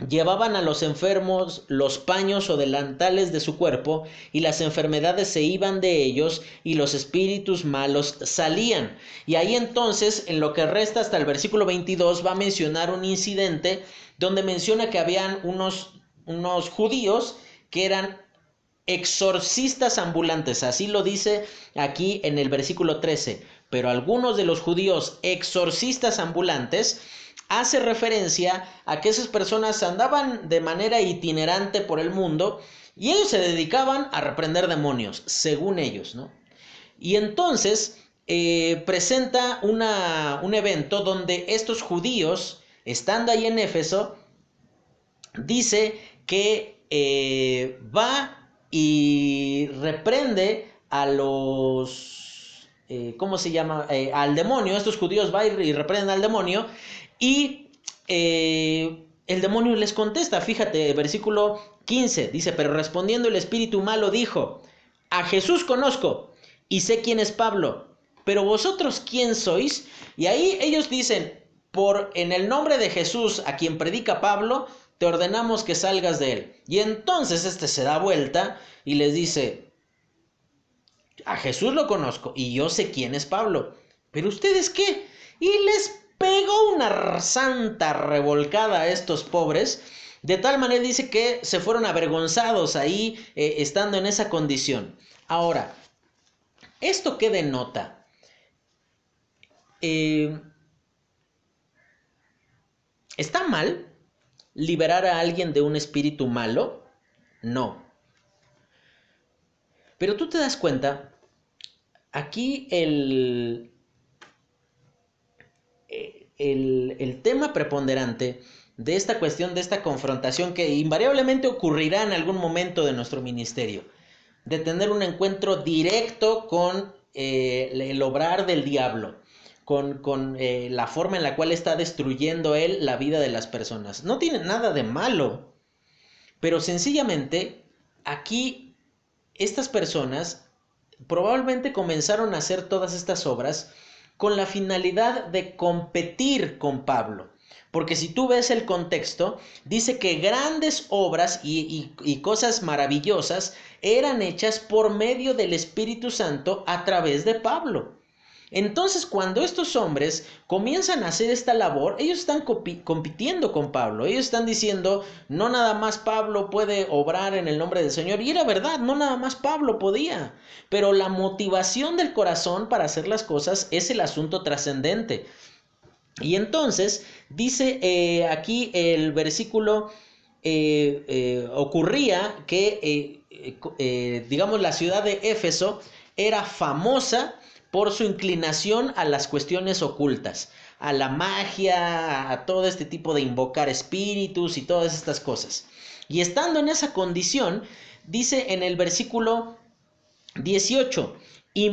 Llevaban a los enfermos los paños o delantales de su cuerpo, y las enfermedades se iban de ellos, y los espíritus malos salían. Y ahí entonces, en lo que resta hasta el versículo 22, va a mencionar un incidente donde menciona que habían unos, unos judíos que eran exorcistas ambulantes, así lo dice aquí en el versículo 13. Pero algunos de los judíos exorcistas ambulantes hace referencia a que esas personas andaban de manera itinerante por el mundo y ellos se dedicaban a reprender demonios, según ellos, ¿no? Y entonces eh, presenta una, un evento donde estos judíos, estando ahí en Éfeso, dice que eh, va y reprende a los, eh, ¿cómo se llama? al demonio, estos judíos va y reprenden al demonio y eh, el demonio les contesta, fíjate, versículo 15, dice, pero respondiendo el espíritu malo dijo, a Jesús conozco y sé quién es Pablo, pero vosotros quién sois? Y ahí ellos dicen, por en el nombre de Jesús a quien predica Pablo, te ordenamos que salgas de él. Y entonces este se da vuelta y les dice, a Jesús lo conozco y yo sé quién es Pablo, pero ustedes qué? Y les pegó una santa revolcada a estos pobres. De tal manera dice que se fueron avergonzados ahí eh, estando en esa condición. Ahora, ¿esto qué denota? Eh, ¿Está mal liberar a alguien de un espíritu malo? No. Pero tú te das cuenta, aquí el, el, tema preponderante de esta cuestión, de esta confrontación que invariablemente ocurrirá en algún momento de nuestro ministerio, de tener un encuentro directo con eh, el obrar del diablo, con, eh, la forma en la cual está destruyendo él la vida de las personas. No tiene nada de malo, pero sencillamente aquí estas personas probablemente comenzaron a hacer todas estas obras con la finalidad de competir con Pablo. Porque si tú ves el contexto, dice que grandes obras y, y, cosas maravillosas eran hechas por medio del Espíritu Santo a través de Pablo. Entonces, cuando estos hombres comienzan a hacer esta labor, ellos están compitiendo con Pablo. Ellos están diciendo, no nada más Pablo puede obrar en el nombre del Señor. Y era verdad, no nada más Pablo podía. Pero la motivación del corazón para hacer las cosas es el asunto trascendente. Y entonces dice eh, aquí el versículo, eh, eh, ocurría que, digamos, la ciudad de Éfeso era famosa por su inclinación a las cuestiones ocultas, a la magia, a todo este tipo de invocar espíritus y todas estas cosas. Y estando en esa condición, dice en el versículo 18, y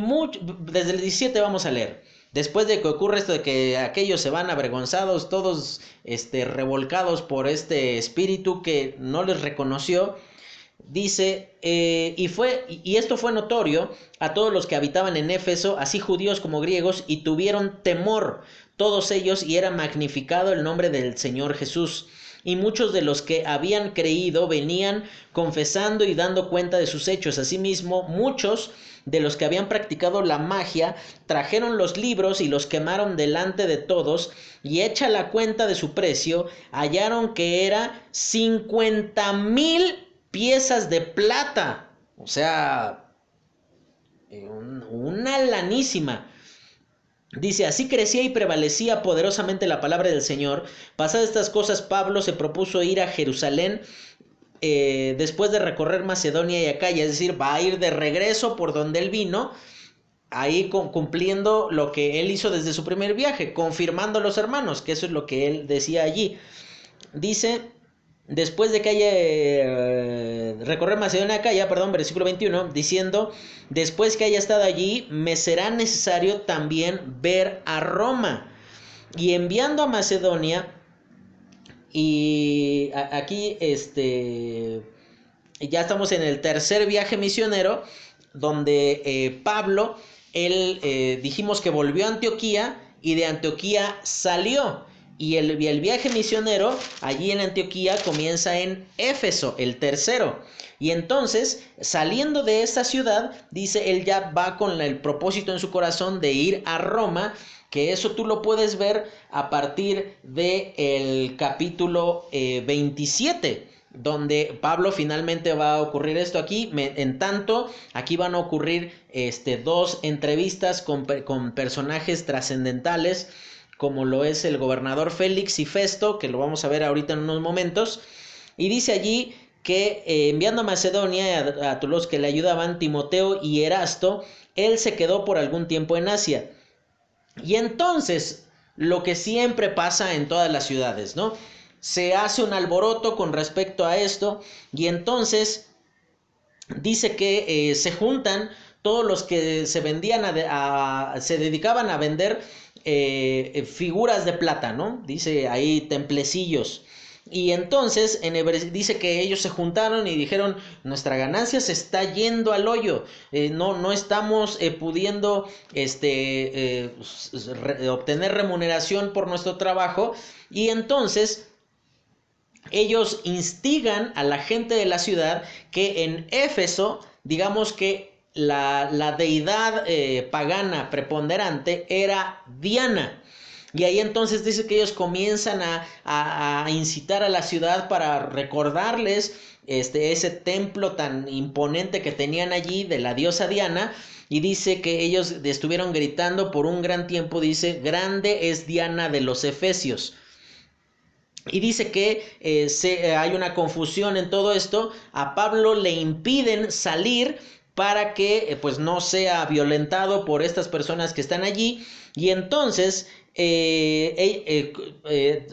desde el 17 vamos a leer. Después de que ocurre esto de que aquellos se van avergonzados, todos este, revolcados por este espíritu que no les reconoció, dice, eh, y, fue, y esto fue notorio a todos los que habitaban en Éfeso, así judíos como griegos, y tuvieron temor todos ellos, y era magnificado el nombre del Señor Jesús. Y muchos de los que habían creído venían confesando y dando cuenta de sus hechos. Asimismo, muchos de los que habían practicado la magia trajeron los libros y los quemaron delante de todos, y hecha la cuenta de su precio, hallaron que era cincuenta mil piezas de plata. O sea, eh, una lanísima. Dice, así crecía y prevalecía poderosamente la palabra del Señor. Pasadas estas cosas, Pablo se propuso ir a Jerusalén eh, después de recorrer Macedonia y Acaya, es decir, va a ir de regreso por donde él vino, ahí cumpliendo lo que él hizo desde su primer viaje, confirmando a los hermanos, que eso es lo que él decía allí. Dice, después de que haya eh, recorrer Macedonia acá, ya, perdón, versículo 21, diciendo, después que haya estado allí, me será necesario también ver a Roma. Y enviando a Macedonia, y aquí, este, ya estamos en el tercer viaje misionero, donde eh, Pablo, él eh, dijimos que volvió a Antioquía y de Antioquía salió. Y el, viaje misionero allí en Antioquía comienza en Éfeso, el tercero. Y entonces, saliendo de esta ciudad, dice, él ya va con el propósito en su corazón de ir a Roma, que eso tú lo puedes ver a partir del el capítulo 27 eh, donde Pablo finalmente va a ocurrir esto aquí. en tanto, aquí van a ocurrir este, dos entrevistas con, con personajes trascendentales como lo es el gobernador Félix y Festo, que lo vamos a ver ahorita en unos momentos. Y dice allí que eh, enviando a Macedonia a, a los que le ayudaban, Timoteo y Erasto, él se quedó por algún tiempo en Asia. Y entonces, lo que siempre pasa en todas las ciudades, ¿no? Se hace un alboroto con respecto a esto y entonces dice que eh, se juntan todos los que se vendían a, se dedicaban a vender eh, eh, figuras de plata, ¿no? Dice ahí templecillos. Y entonces en dice que ellos se juntaron y dijeron, nuestra ganancia se está yendo al hoyo, eh, no, no estamos pudiendo este, obtener remuneración por nuestro trabajo. Y entonces ellos instigan a la gente de la ciudad que en Éfeso, digamos que la, deidad eh, pagana preponderante era Diana. Y ahí entonces dice que ellos comienzan a, incitar a la ciudad para recordarles este, ese templo tan imponente que tenían allí de la diosa Diana. Y dice que ellos estuvieron gritando por un gran tiempo, dice, grande es Diana de los Efesios. Y dice que eh, hay una confusión en todo esto. A Pablo le impiden salir para que eh, pues no sea violentado por estas personas que están allí y entonces eh, eh,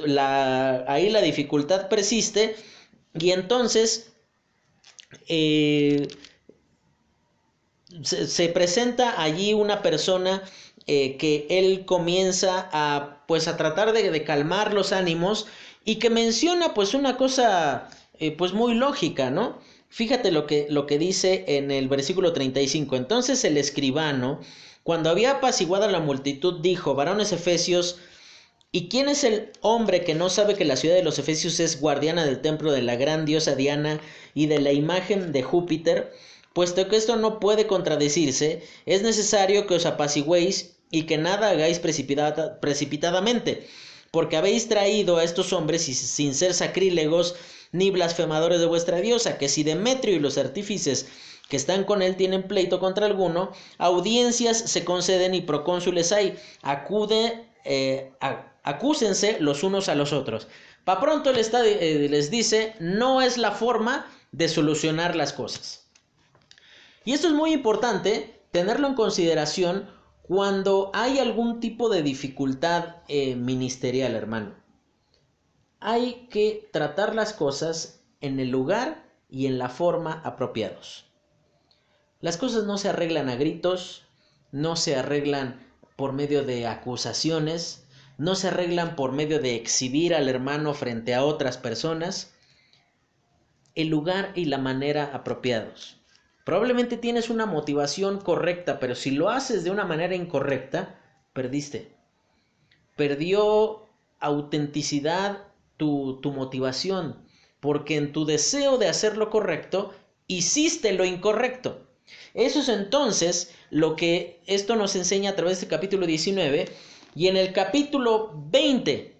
ahí la dificultad persiste y entonces se, presenta allí una persona que él comienza a pues a tratar de, de, calmar los ánimos y que menciona pues una cosa pues muy lógica, ¿no? Fíjate lo que, lo que dice en el versículo 35. Entonces el escribano, cuando había apaciguado la multitud, dijo, varones efesios, ¿y quién es el hombre que no sabe que la ciudad de los efesios es guardiana del templo de la gran diosa Diana y de la imagen de Júpiter? Puesto que esto no puede contradecirse, es necesario que os apaciguéis y que nada hagáis precipitadamente, porque habéis traído a estos hombres sin ser sacrílegos, ni blasfemadores de vuestra diosa, que si Demetrio y los artífices que están con él tienen pleito contra alguno, audiencias se conceden y procónsules hay, acude, eh, acúsense los unos a los otros. Pa' pronto eh, les dice, no es la forma de solucionar las cosas. Y esto es muy importante tenerlo en consideración cuando hay algún tipo de dificultad eh, ministerial, hermano hay que tratar las cosas en el lugar y en la forma apropiados. Las cosas no se arreglan a gritos, no se arreglan por medio de acusaciones, no se arreglan por medio de exhibir al hermano frente a otras personas. El lugar y la manera apropiados. Probablemente tienes una motivación correcta, pero si lo haces de una manera incorrecta, perdiste. Perdió autenticidad tu, motivación, porque en tu deseo de hacer lo correcto, hiciste lo incorrecto. Eso es entonces lo que esto nos enseña a través del capítulo 19 y en el capítulo 20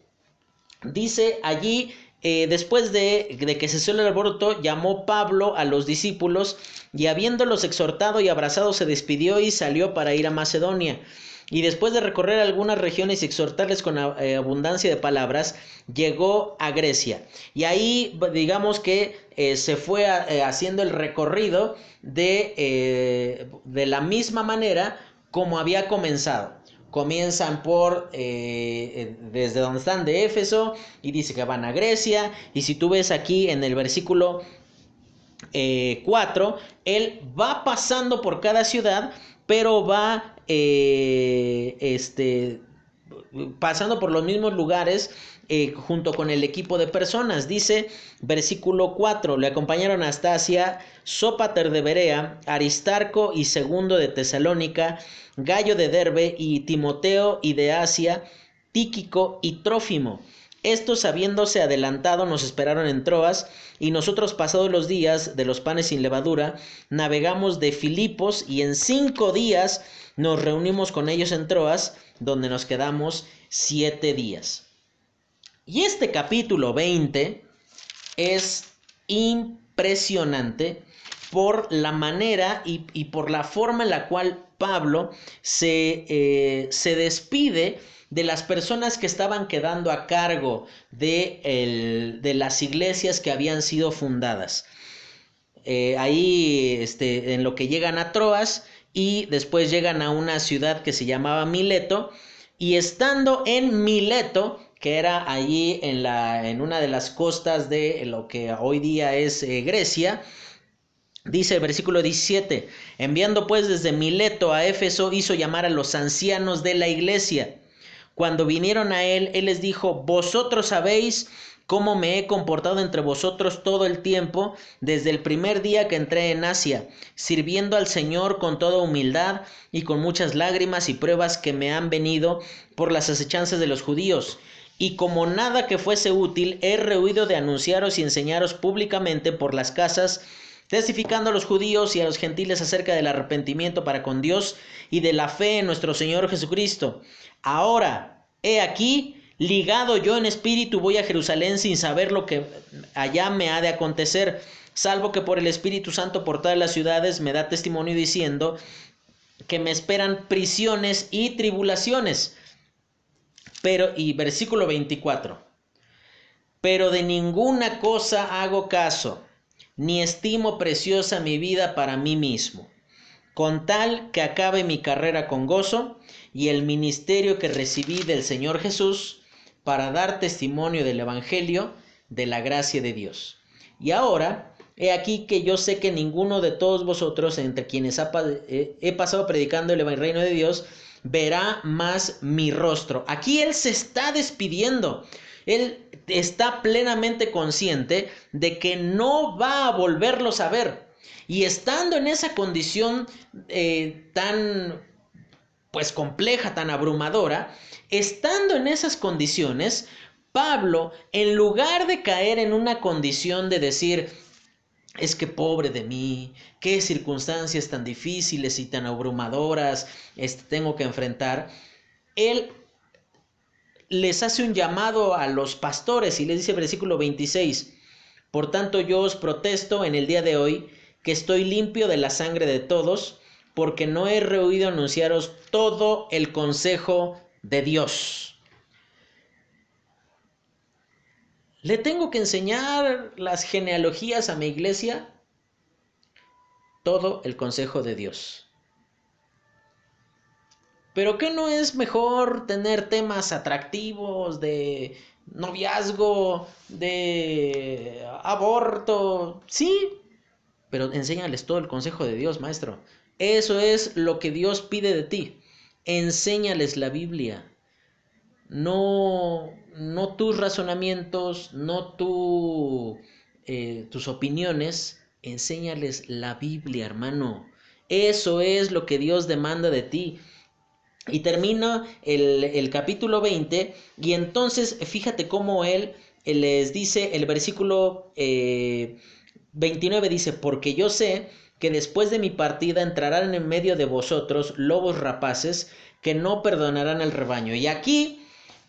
dice allí, eh, después de, de, que cesó el alboroto, llamó Pablo a los discípulos y habiéndolos exhortado y abrazado se despidió y salió para ir a Macedonia. Y después de recorrer algunas regiones y exhortarles con eh, abundancia de palabras, llegó a Grecia. Y ahí, digamos que eh, se fue eh, haciendo el recorrido de, de la misma manera como había comenzado. comienzan por desde donde están de Éfeso y dice que van a Grecia y si tú ves aquí en el versículo 4 eh, él va pasando por cada ciudad pero va eh, este pasando por los mismos lugares eh, junto con el equipo de personas. Dice versículo 4, le acompañaron a Astasia, Sópater de Berea, Aristarco y Segundo de Tesalónica, Gallo de Derbe y Timoteo y de Asia, Tíquico y Trófimo. Estos, habiéndose adelantado, nos esperaron en Troas, y nosotros, pasados los días de los panes sin levadura, navegamos de Filipos, y en cinco días nos reunimos con ellos en Troas, donde nos quedamos siete días. Y este capítulo 20 es impresionante por la manera y, por la forma en la cual Pablo se, eh, se despide de las personas que estaban quedando a cargo de, de las iglesias que habían sido fundadas. Eh, ahí, este, en lo que llegan a Troas y después llegan a una ciudad que se llamaba Mileto, y estando en Mileto, que era allí en, la, en una de las costas de lo que hoy día es eh, Grecia, Dice el versículo 17, enviando pues desde Mileto a Éfeso, hizo llamar a los ancianos de la iglesia. Cuando vinieron a él, él les dijo, vosotros sabéis cómo me he comportado entre vosotros todo el tiempo, desde el primer día que entré en Asia, sirviendo al Señor con toda humildad y con muchas lágrimas y pruebas que me han venido por las acechanzas de los judíos y como nada que fuese útil, he rehuido de anunciaros y enseñaros públicamente por las casas, testificando a los judíos y a los gentiles acerca del arrepentimiento para con Dios y de la fe en nuestro Señor Jesucristo. Ahora, he aquí, ligado yo en espíritu, voy a Jerusalén sin saber lo que allá me ha de acontecer, salvo que por el Espíritu Santo por todas las ciudades me da testimonio diciendo que me esperan prisiones y tribulaciones pero, y versículo 24. Pero de ninguna cosa hago caso, ni estimo preciosa mi vida para mí mismo, con tal que acabe mi carrera con gozo y el ministerio que recibí del Señor Jesús para dar testimonio del Evangelio de la gracia de Dios. Y ahora, he aquí que yo sé que ninguno de todos vosotros, entre quienes eh, he pasado predicando el reino de Dios, verá más mi rostro. Aquí Él se está despidiendo. Él está plenamente consciente de que no va a volverlos a ver. Y estando en esa condición eh, tan, pues compleja, tan abrumadora, estando en esas condiciones, Pablo, en lugar de caer en una condición de decir, es que pobre de mí, qué circunstancias tan difíciles y tan abrumadoras este, tengo que enfrentar. Él les hace un llamado a los pastores y les dice versículo 26, por tanto yo os protesto en el día de hoy que estoy limpio de la sangre de todos, porque no he rehuido anunciaros todo el consejo de Dios. ¿Le tengo que enseñar las genealogías a mi iglesia? Todo el consejo de Dios. Pero ¿qué no es mejor tener temas atractivos de noviazgo, de aborto? Sí, pero enséñales todo el consejo de Dios, maestro. Eso es lo que Dios pide de ti. Enséñales la Biblia no, no tus razonamientos, no tu, eh, tus opiniones, enséñales la Biblia, hermano. Eso es lo que Dios demanda de ti. Y termina el, capítulo 20 y entonces fíjate cómo él, les dice, el versículo 29 eh, dice, porque yo sé que después de mi partida entrarán en medio de vosotros lobos rapaces que no perdonarán el rebaño. Y aquí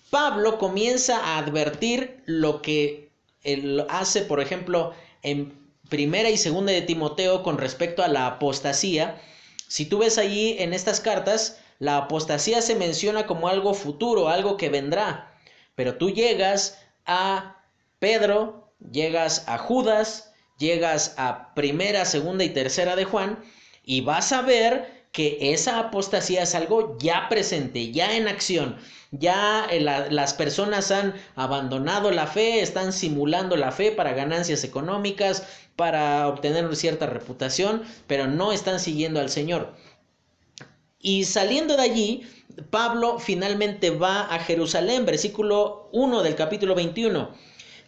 Pablo comienza a advertir lo que él hace, por ejemplo, en primera y segunda de Timoteo con respecto a la apostasía. Si tú ves allí en estas cartas, la apostasía se menciona como algo futuro, algo que vendrá. Pero tú llegas a Pedro, llegas a Judas, llegas a primera, segunda y tercera de Juan, y vas a ver que esa apostasía es algo ya presente, ya en acción. Ya eh, las personas han abandonado la fe, están simulando la fe para ganancias económicas, para obtener cierta reputación, pero no están siguiendo al Señor. Y saliendo de allí, Pablo finalmente va a Jerusalén, versículo 1 del capítulo 21.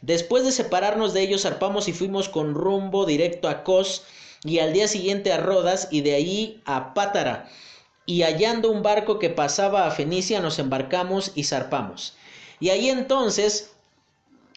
Después de separarnos de ellos, zarpamos y fuimos con rumbo directo a Cos y al día siguiente a Rodas y de ahí a Pátara. Y hallando un barco que pasaba a Fenicia, nos embarcamos y zarpamos. Y ahí entonces,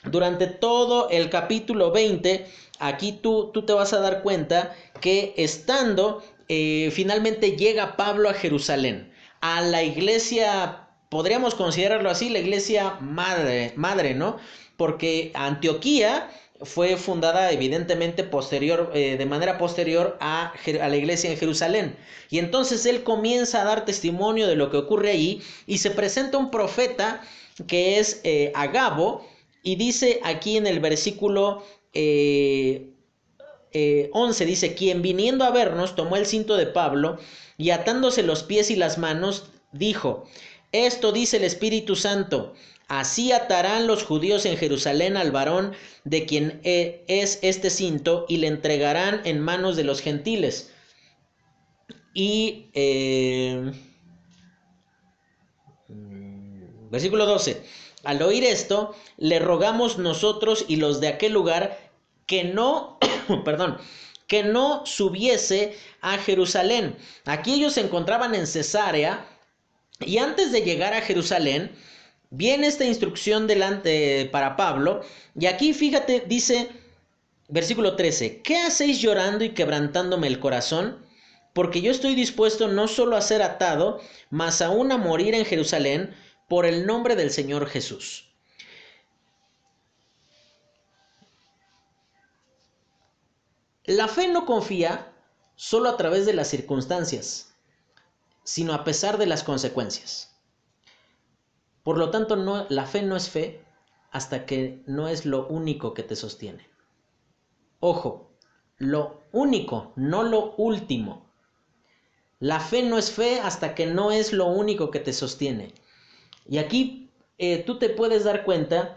durante todo el capítulo 20, aquí tú, tú te vas a dar cuenta que estando, eh, finalmente llega Pablo a Jerusalén, a la iglesia, podríamos considerarlo así, la iglesia madre, madre ¿no? Porque Antioquía fue fundada evidentemente posterior, eh, de manera posterior a, a, la iglesia en Jerusalén. Y entonces él comienza a dar testimonio de lo que ocurre allí y se presenta un profeta que es eh, Agabo y dice aquí en el versículo 11, eh, dice, quien viniendo a vernos tomó el cinto de Pablo y atándose los pies y las manos, dijo, esto dice el Espíritu Santo Así atarán los judíos en Jerusalén al varón de quien e, es este cinto y le entregarán en manos de los gentiles. Y eh, versículo 12. Al oír esto, le rogamos nosotros y los de aquel lugar que no, <coughs> perdón, que no subiese a Jerusalén. Aquí ellos se encontraban en Cesarea y antes de llegar a Jerusalén, Viene esta instrucción delante para Pablo y aquí fíjate, dice versículo 13, ¿qué hacéis llorando y quebrantándome el corazón? Porque yo estoy dispuesto no solo a ser atado, mas aún a morir en Jerusalén por el nombre del Señor Jesús. La fe no confía solo a través de las circunstancias, sino a pesar de las consecuencias. Por lo tanto, la fe no es fe hasta que no es lo único que te sostiene. Ojo, lo único, no lo último. La fe no es fe hasta que no es lo único que te sostiene. Y aquí eh, tú te puedes dar cuenta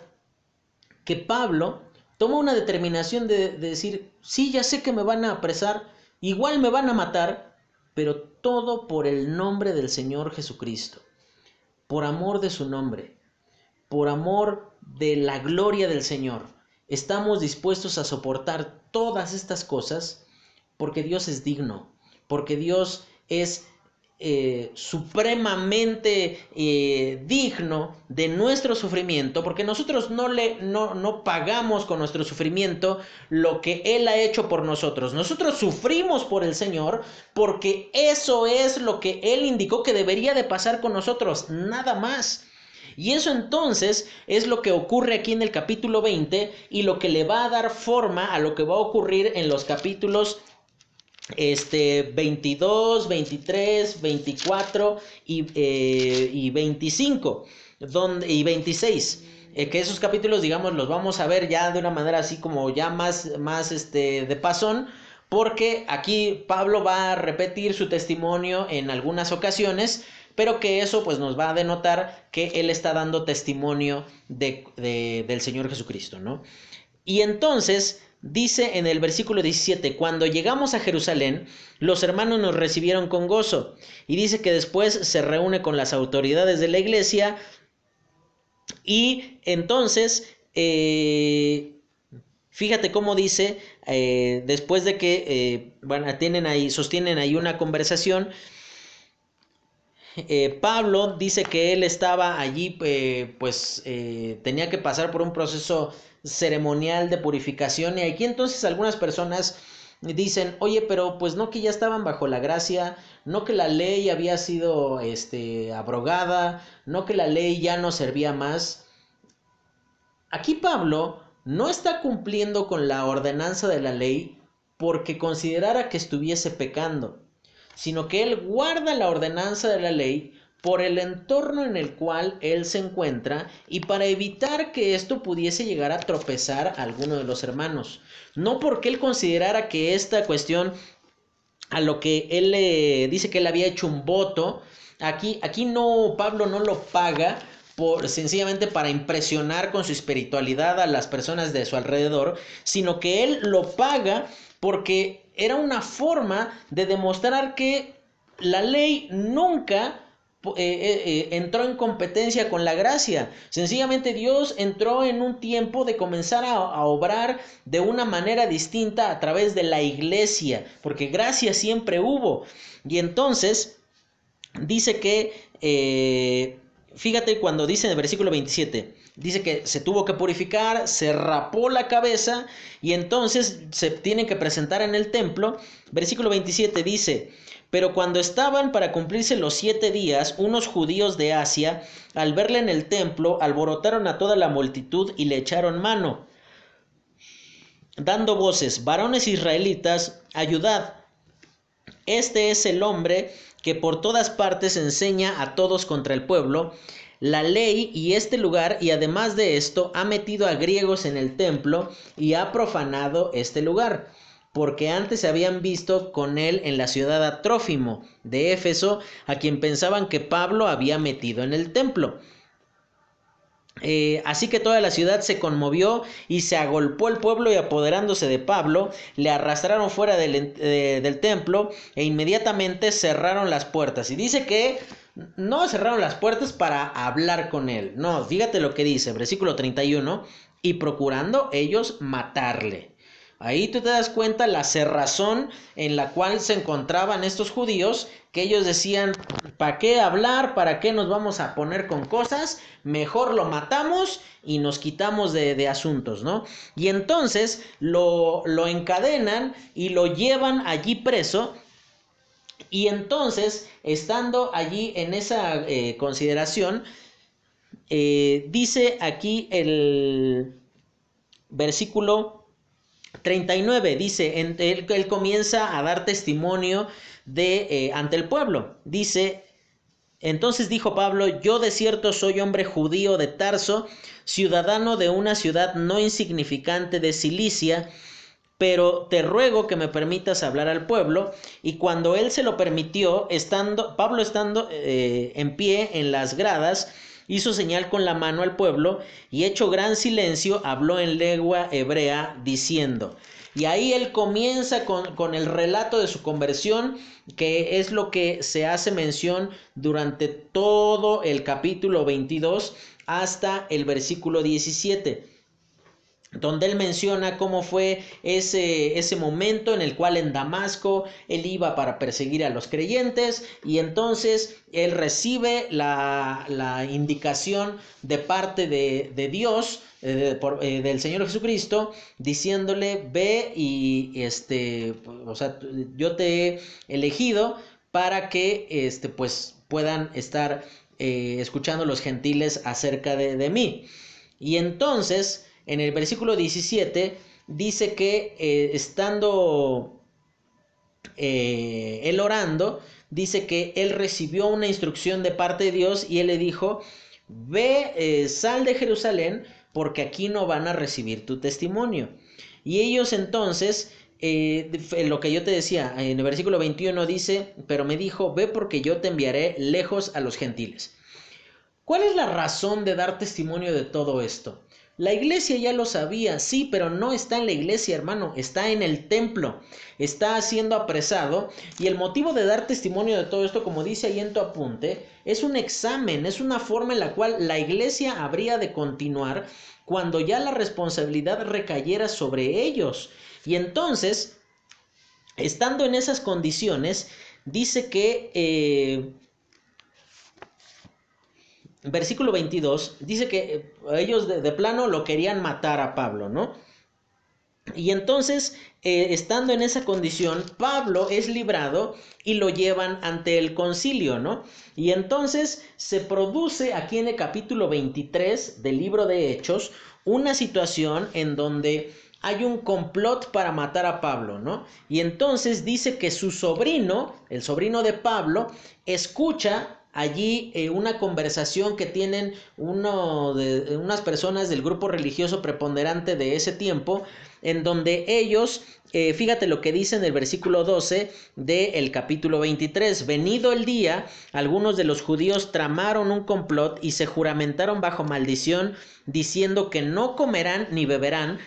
que Pablo toma una determinación de, de decir, sí, ya sé que me van a apresar, igual me van a matar, pero todo por el nombre del Señor Jesucristo por amor de su nombre, por amor de la gloria del Señor. Estamos dispuestos a soportar todas estas cosas porque Dios es digno, porque Dios es eh, supremamente eh, digno de nuestro sufrimiento, porque nosotros no, le, no, no pagamos con nuestro sufrimiento lo que Él ha hecho por nosotros. Nosotros sufrimos por el Señor porque eso es lo que Él indicó que debería de pasar con nosotros, nada más. Y eso entonces es lo que ocurre aquí en el capítulo 20 y lo que le va a dar forma a lo que va a ocurrir en los capítulos este 22, 23, 24 y, eh, y 25 donde, y 26. Eh, que esos capítulos, digamos, los vamos a ver ya de una manera así como ya más, más este, de pasón, porque aquí Pablo va a repetir su testimonio en algunas ocasiones, pero que eso pues nos va a denotar que él está dando testimonio de, de, del Señor Jesucristo, ¿no? Y entonces Dice en el versículo 17, cuando llegamos a Jerusalén, los hermanos nos recibieron con gozo. Y dice que después se reúne con las autoridades de la iglesia. Y entonces, eh, fíjate cómo dice, eh, después de que eh, bueno, tienen ahí, sostienen ahí una conversación, Pablo dice que él estaba allí, pues tenía que pasar por un proceso ceremonial de purificación y aquí entonces algunas personas dicen, oye, pero pues no que ya estaban bajo la gracia, no que la ley había sido este, abrogada, no que la ley ya no servía más. Aquí Pablo no está cumpliendo con la ordenanza de la ley porque considerara que estuviese pecando, sino que él guarda la ordenanza de la ley por el entorno en el cual él se encuentra y para evitar que esto pudiese llegar a tropezar a alguno de los hermanos. No porque él considerara que esta cuestión a lo que él le dice que él había hecho un voto. Aquí, aquí no, Pablo no lo paga por, sencillamente para impresionar con su espiritualidad a las personas de su alrededor, sino que él lo paga porque era una forma de demostrar que la ley nunca eh, eh, eh, entró en competencia con la gracia. Sencillamente Dios entró en un tiempo de comenzar a, obrar de una manera distinta a través de la iglesia, porque gracia siempre hubo. Y entonces dice que, fíjate cuando dice en el versículo 27, dice que se tuvo que purificar, se rapó la cabeza y entonces se tienen que presentar en el templo. Versículo 27 dice, pero cuando estaban para cumplirse los siete días, unos judíos de Asia, al verle en el templo, alborotaron a toda la multitud y le echaron mano, dando voces, varones israelitas, ayudad. Este es el hombre que por todas partes enseña a todos contra el pueblo, la ley y este lugar, y además de esto, ha metido a griegos en el templo y ha profanado este lugar porque antes se habían visto con él en la ciudad Atrófimo de Éfeso, a quien pensaban que Pablo había metido en el templo. Eh, así que toda la ciudad se conmovió y se agolpó el pueblo y apoderándose de Pablo, le arrastraron fuera del, eh, del templo e inmediatamente cerraron las puertas. Y dice que no cerraron las puertas para hablar con él. No, fíjate lo que dice, versículo 31, y procurando ellos matarle. Ahí tú te das cuenta la cerrazón en la cual se encontraban estos judíos, que ellos decían, ¿para qué hablar? ¿Para qué nos vamos a poner con cosas? Mejor lo matamos y nos quitamos de, asuntos, ¿no? Y entonces lo, lo encadenan y lo llevan allí preso y entonces, estando allí en esa eh, consideración, eh, dice aquí el versículo 39 dice, él, comienza a dar testimonio de eh, ante el pueblo. Dice, entonces dijo Pablo, yo de cierto soy hombre judío de Tarso, ciudadano de una ciudad no insignificante de Cilicia, pero te ruego que me permitas hablar al pueblo. Y cuando él se lo permitió, estando, Pablo estando eh, en pie en las gradas, hizo señal con la mano al pueblo y hecho gran silencio, habló en lengua hebrea diciendo, y ahí él comienza con, con, el relato de su conversión, que es lo que se hace mención durante todo el capítulo 22 hasta el versículo 17 donde él menciona cómo fue ese, ese momento en el cual en Damasco él iba para perseguir a los creyentes y entonces él recibe la, la indicación de parte de, de Dios, eh, eh, del Señor Jesucristo, diciéndole, ve y, este, o sea, yo te he elegido para que, este, pues, puedan estar eh, escuchando los gentiles acerca de, de mí. Y entonces, en el versículo 17 dice que eh, estando eh, él orando, dice que él recibió una instrucción de parte de Dios y él le dijo, ve, eh, sal de Jerusalén porque aquí no van a recibir tu testimonio. Y ellos entonces, lo que yo te decía, en el versículo 21 dice, pero me dijo, ve porque yo te enviaré lejos a los gentiles. ¿Cuál es la razón de dar testimonio de todo esto? La iglesia ya lo sabía, sí, pero no está en la iglesia, hermano, está en el templo, está siendo apresado y el motivo de dar testimonio de todo esto, como dice ahí en tu apunte, es un examen, es una forma en la cual la iglesia habría de continuar cuando ya la responsabilidad recayera sobre ellos. Y entonces, estando en esas condiciones, dice que... Eh, versículo 22 dice que eh, ellos de, plano lo querían matar a Pablo, ¿no? Y entonces, eh, estando en esa condición, Pablo es librado y lo llevan ante el concilio, ¿no? Y entonces se produce aquí en el capítulo 23 del libro de Hechos una situación en donde hay un complot para matar a Pablo, ¿no? Y entonces dice que su sobrino, el sobrino de Pablo, escucha allí eh, una conversación que tienen uno de, unas personas del grupo religioso preponderante de ese tiempo, en donde ellos, eh, fíjate lo que dice en el versículo 12 del capítulo 23, venido el día, algunos de los judíos tramaron un complot y se juramentaron bajo maldición, diciendo que no comerán ni beberán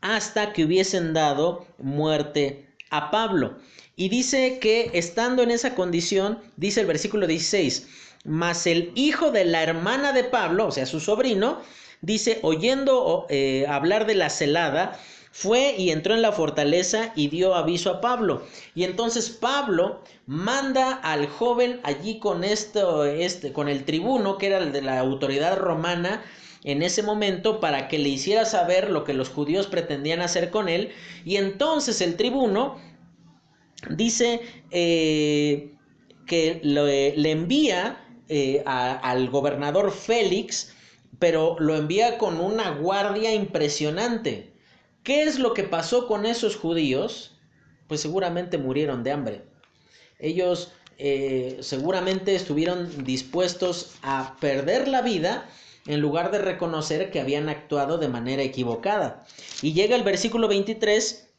hasta que hubiesen dado muerte a Pablo. Y dice que estando en esa condición, dice el versículo 16, mas el hijo de la hermana de Pablo, o sea, su sobrino, dice, oyendo eh, hablar de la celada, fue y entró en la fortaleza y dio aviso a Pablo. Y entonces Pablo manda al joven allí con esto, este, con el tribuno, que era el de la autoridad romana, en ese momento para que le hiciera saber lo que los judíos pretendían hacer con él. Y entonces el tribuno dice eh, que le envía eh, al gobernador Félix, pero lo envía con una guardia impresionante. ¿Qué es lo que pasó con esos judíos? Pues seguramente murieron de hambre. Ellos eh, seguramente estuvieron dispuestos a perder la vida en lugar de reconocer que habían actuado de manera equivocada. Y llega el versículo 23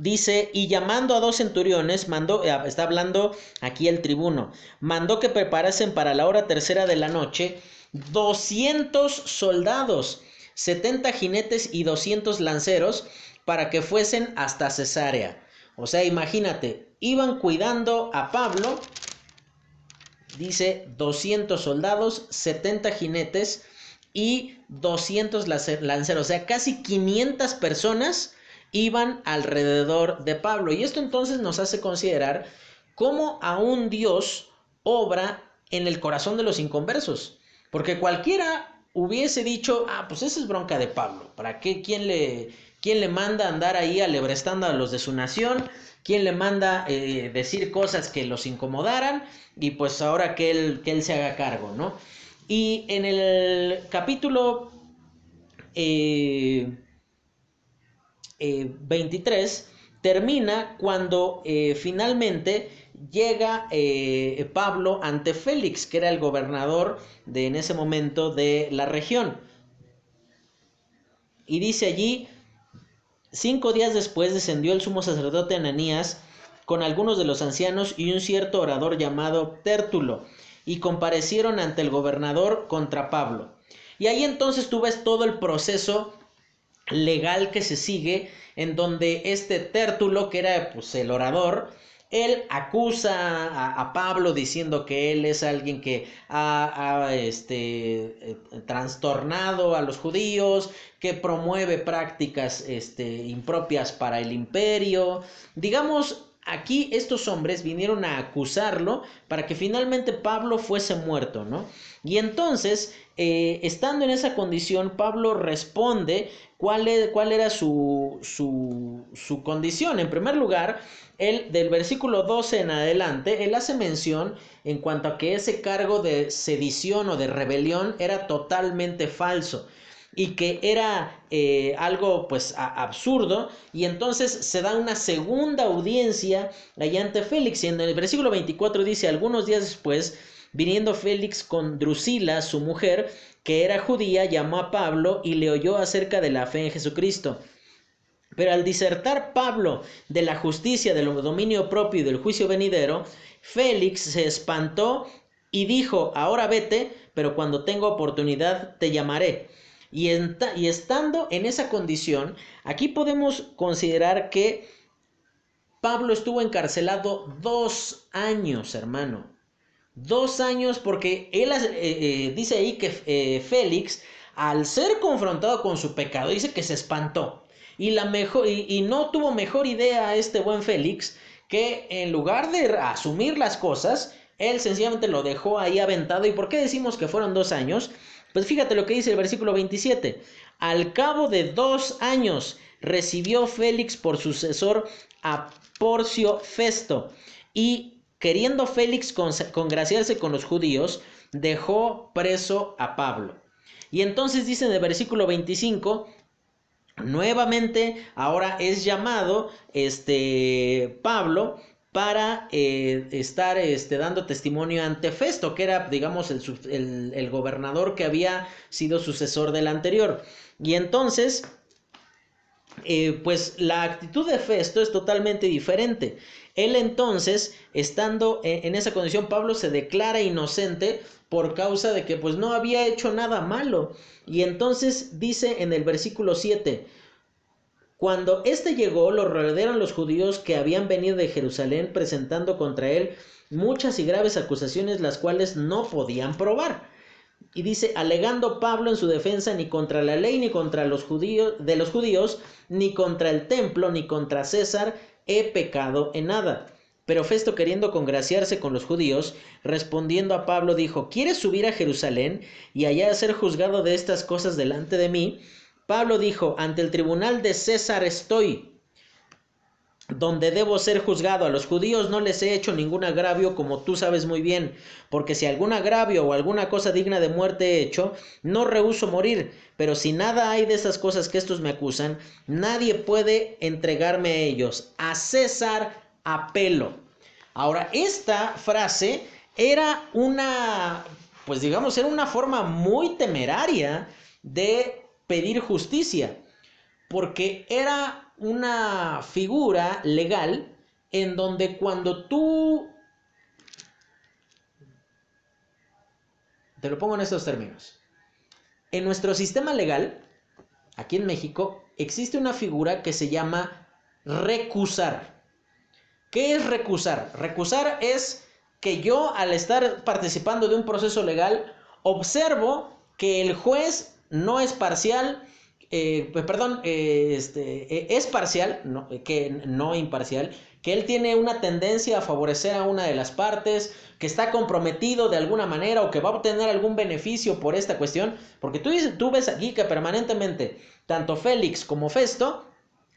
Dice, y llamando a dos centuriones, mandó, eh, está hablando aquí el tribuno, mandó que preparasen para la hora tercera de la noche 200 soldados, 70 jinetes y 200 lanceros para que fuesen hasta Cesarea. O sea, imagínate, iban cuidando a Pablo, dice 200 soldados, 70 jinetes y 200 lanceros, o sea, casi 500 personas iban alrededor de Pablo. Y esto entonces nos hace considerar cómo aún Dios obra en el corazón de los inconversos. Porque cualquiera hubiese dicho, ah, pues esa es bronca de Pablo. ¿Para qué? ¿Quién le, quién le manda andar ahí alebrestando a los de su nación? ¿Quién le manda eh, decir cosas que los incomodaran? Y pues ahora que él, que él se haga cargo, ¿no? Y en el capítulo... Eh, 23 eh, termina cuando eh, finalmente llega eh, Pablo ante Félix, que era el gobernador de en ese momento de la región. Y dice allí, cinco días después descendió el sumo sacerdote Ananías con algunos de los ancianos y un cierto orador llamado Tértulo, y comparecieron ante el gobernador contra Pablo. Y ahí entonces tú ves todo el proceso legal que se sigue, en donde este Tértulo, que era pues, el orador, él acusa a, Pablo diciendo que él es alguien que ha, este, eh, trastornado a los judíos, que promueve prácticas este, impropias para el imperio. Digamos, aquí estos hombres vinieron a acusarlo para que finalmente Pablo fuese muerto, ¿no? Y entonces, eh, estando en esa condición, Pablo responde cuál, cuál era su, su, su condición. En primer lugar, él, del versículo 12 en adelante, él hace mención en cuanto a que ese cargo de sedición o de rebelión era totalmente falso y que era eh, algo pues absurdo. Y entonces se da una segunda audiencia allá ante Félix. Y en el versículo 24 dice algunos días después viniendo Félix con Drusila su mujer que era judía llamó a Pablo y le oyó acerca de la fe en Jesucristo. Pero al disertar Pablo de la justicia, del dominio propio y del juicio venidero, Félix se espantó y dijo, ahora vete, pero cuando tenga oportunidad te llamaré. Y, y estando en esa condición, aquí podemos considerar que Pablo estuvo encarcelado dos años, hermano. Dos años porque él eh, eh, dice ahí que eh, Félix, al ser confrontado con su pecado, dice que se espantó. Y, la mejor, y, no tuvo mejor idea este buen Félix que en lugar de asumir las cosas, él sencillamente lo dejó ahí aventado. ¿Y por qué decimos que fueron dos años? Pues fíjate lo que dice el versículo 27. Al cabo de dos años recibió Félix por sucesor a Porcio Festo y queriendo Félix congraciarse con los judíos, dejó preso a Pablo. Y entonces dice en el versículo 25, nuevamente ahora es llamado este Pablo para eh, estar este, dando testimonio ante Festo, que era, digamos, el, el gobernador que había sido sucesor del anterior. Y entonces, eh, pues la actitud de Festo es totalmente diferente. Él entonces, estando en, esa condición, Pablo se declara inocente por causa de que pues no había hecho nada malo. Y entonces dice en el versículo 7, cuando éste llegó, lo rodearon los judíos que habían venido de Jerusalén presentando contra él muchas y graves acusaciones las cuales no podían probar. Y dice, alegando Pablo en su defensa ni contra la ley ni contra los judíos de los judíos, ni contra el templo, ni contra César, he pecado en nada. Pero Festo, queriendo congraciarse con los judíos, respondiendo a Pablo, dijo, ¿quieres subir a Jerusalén y allá ser juzgado de estas cosas delante de mí? Pablo dijo, ante el tribunal de César estoy donde debo ser juzgado. A los judíos no les he hecho ningún agravio, como tú sabes muy bien, porque si algún agravio o alguna cosa digna de muerte he hecho, no rehuso morir. Pero si nada hay de esas cosas que estos me acusan, nadie puede entregarme a ellos. A César apelo. Ahora, esta frase era una, pues digamos, era una forma muy temeraria de pedir justicia, porque era una figura legal en donde cuando tú... Te lo pongo en estos términos. En nuestro sistema legal, aquí en México, existe una figura que se llama recusar. ¿Qué es recusar? Recusar es que yo al estar participando de un proceso legal observo que el juez no es parcial, eh, pues, perdón, eh, este, eh, es parcial, no, que no imparcial, que él tiene una tendencia a favorecer a una de las partes, que está comprometido de alguna manera o que va a obtener algún beneficio por esta cuestión, porque tú, tú ves aquí que permanentemente tanto Félix como Festo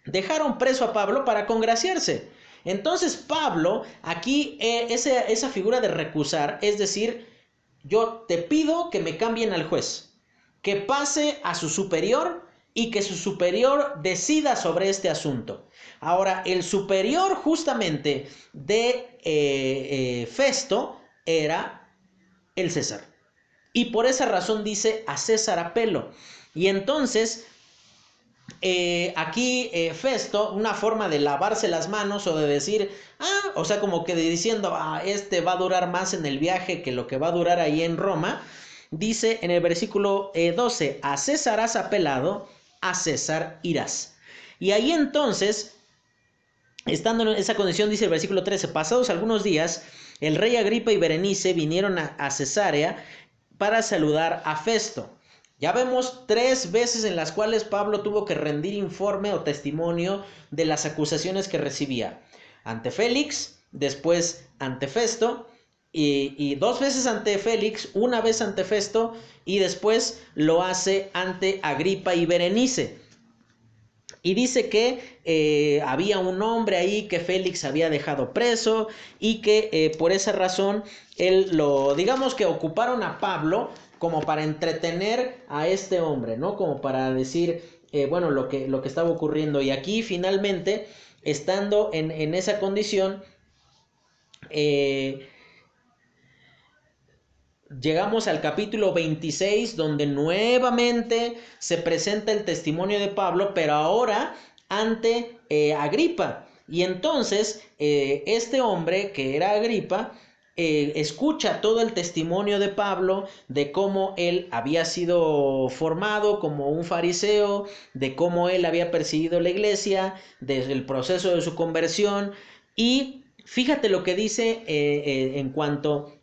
dejaron preso a Pablo para congraciarse. Entonces Pablo, aquí esa, esa figura de recusar, es decir, yo te pido que me cambien al juez, que pase a su superior y que su superior decida sobre este asunto. Ahora, el superior justamente de eh, eh, Festo era el César. Y por esa razón dice a César apelo. Y entonces, eh, aquí Festo, una forma de lavarse las manos o de decir, ah, o sea, como que diciendo, ah, este va a durar más en el viaje que lo que va a durar ahí en Roma, dice en el versículo 12, a César has apelado a César irás. Y ahí entonces, estando en esa condición, dice el versículo 13, pasados algunos días, el rey Agripa y Berenice vinieron a, Cesarea para saludar a Festo. Ya vemos tres veces en las cuales Pablo tuvo que rendir informe o testimonio de las acusaciones que recibía. Ante Félix, después ante Festo y, y, dos veces ante Félix, una vez ante Festo y después lo hace ante Agripa y Berenice. Y dice que eh, había un hombre ahí que Félix había dejado preso y que eh, por esa razón él lo, digamos que ocuparon a Pablo como para entretener a este hombre, ¿no? Como para decir, eh, bueno, lo que, lo que estaba ocurriendo. Y aquí finalmente, estando en, en esa condición, llegamos al capítulo 26 donde nuevamente se presenta el testimonio de Pablo, pero ahora ante eh, Agripa. Y entonces eh, este hombre que era Agripa eh, escucha todo el testimonio de Pablo de cómo él había sido formado como un fariseo, de cómo él había perseguido la iglesia, desde el proceso de su conversión. Y fíjate lo que dice en cuanto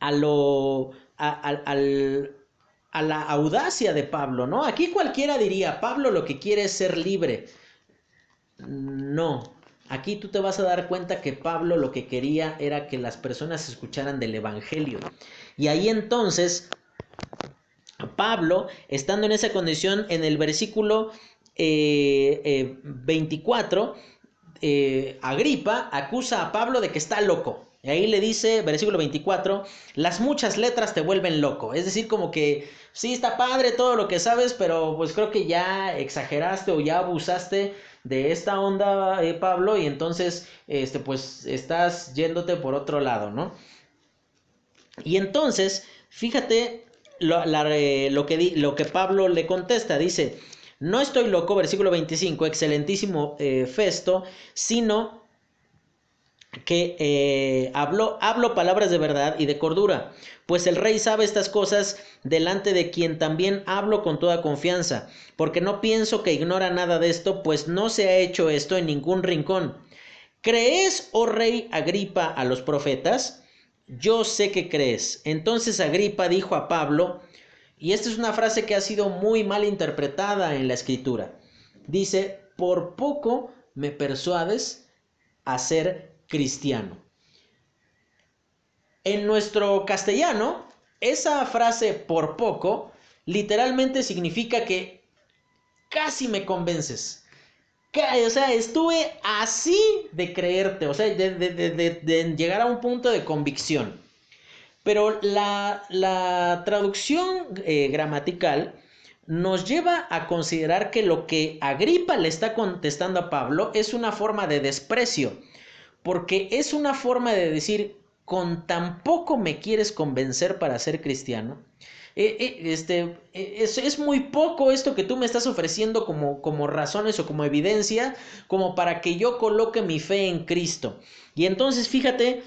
a lo, a, la audacia de Pablo, ¿no? Aquí cualquiera diría, Pablo lo que quiere es ser libre. No, aquí tú te vas a dar cuenta que Pablo lo que quería era que las personas escucharan del Evangelio. Y ahí entonces, Pablo, estando en esa condición, en el versículo 24, eh, eh, eh, Agripa acusa a Pablo de que está loco. Y ahí le dice, versículo 24, las muchas letras te vuelven loco. Es decir, como que sí está padre todo lo que sabes, pero pues creo que ya exageraste o ya abusaste de esta onda, eh, Pablo, y entonces, este, pues estás yéndote por otro lado, ¿no? Y entonces, fíjate lo, lo, que, lo que Pablo le contesta, dice, no estoy loco, versículo 25, excelentísimo eh, Festo, sino que eh, hablo, palabras de verdad y de cordura, pues el rey sabe estas cosas delante de quien también hablo con toda confianza, porque no pienso que ignora nada de esto, pues no se ha hecho esto en ningún rincón. ¿Crees, oh rey Agripa, a los profetas? Yo sé que crees. Entonces Agripa dijo a Pablo, y esta es una frase que ha sido muy mal interpretada en la escritura. Dice, por poco me persuades a ser cristiano. En nuestro castellano, esa frase por poco literalmente significa que casi me convences. O sea, estuve así de creerte, o sea, de, llegar a un punto de convicción. Pero la, traducción eh, gramatical nos lleva a considerar que lo que Agripa le está contestando a Pablo es una forma de desprecio, porque es una forma de decir, con tan poco me quieres convencer para ser cristiano. Eh, eh, este, es, es, muy poco esto que tú me estás ofreciendo como, como razones o como evidencia, como para que yo coloque mi fe en Cristo. Y entonces, fíjate,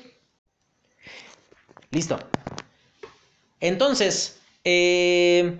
Listo. Entonces, eh,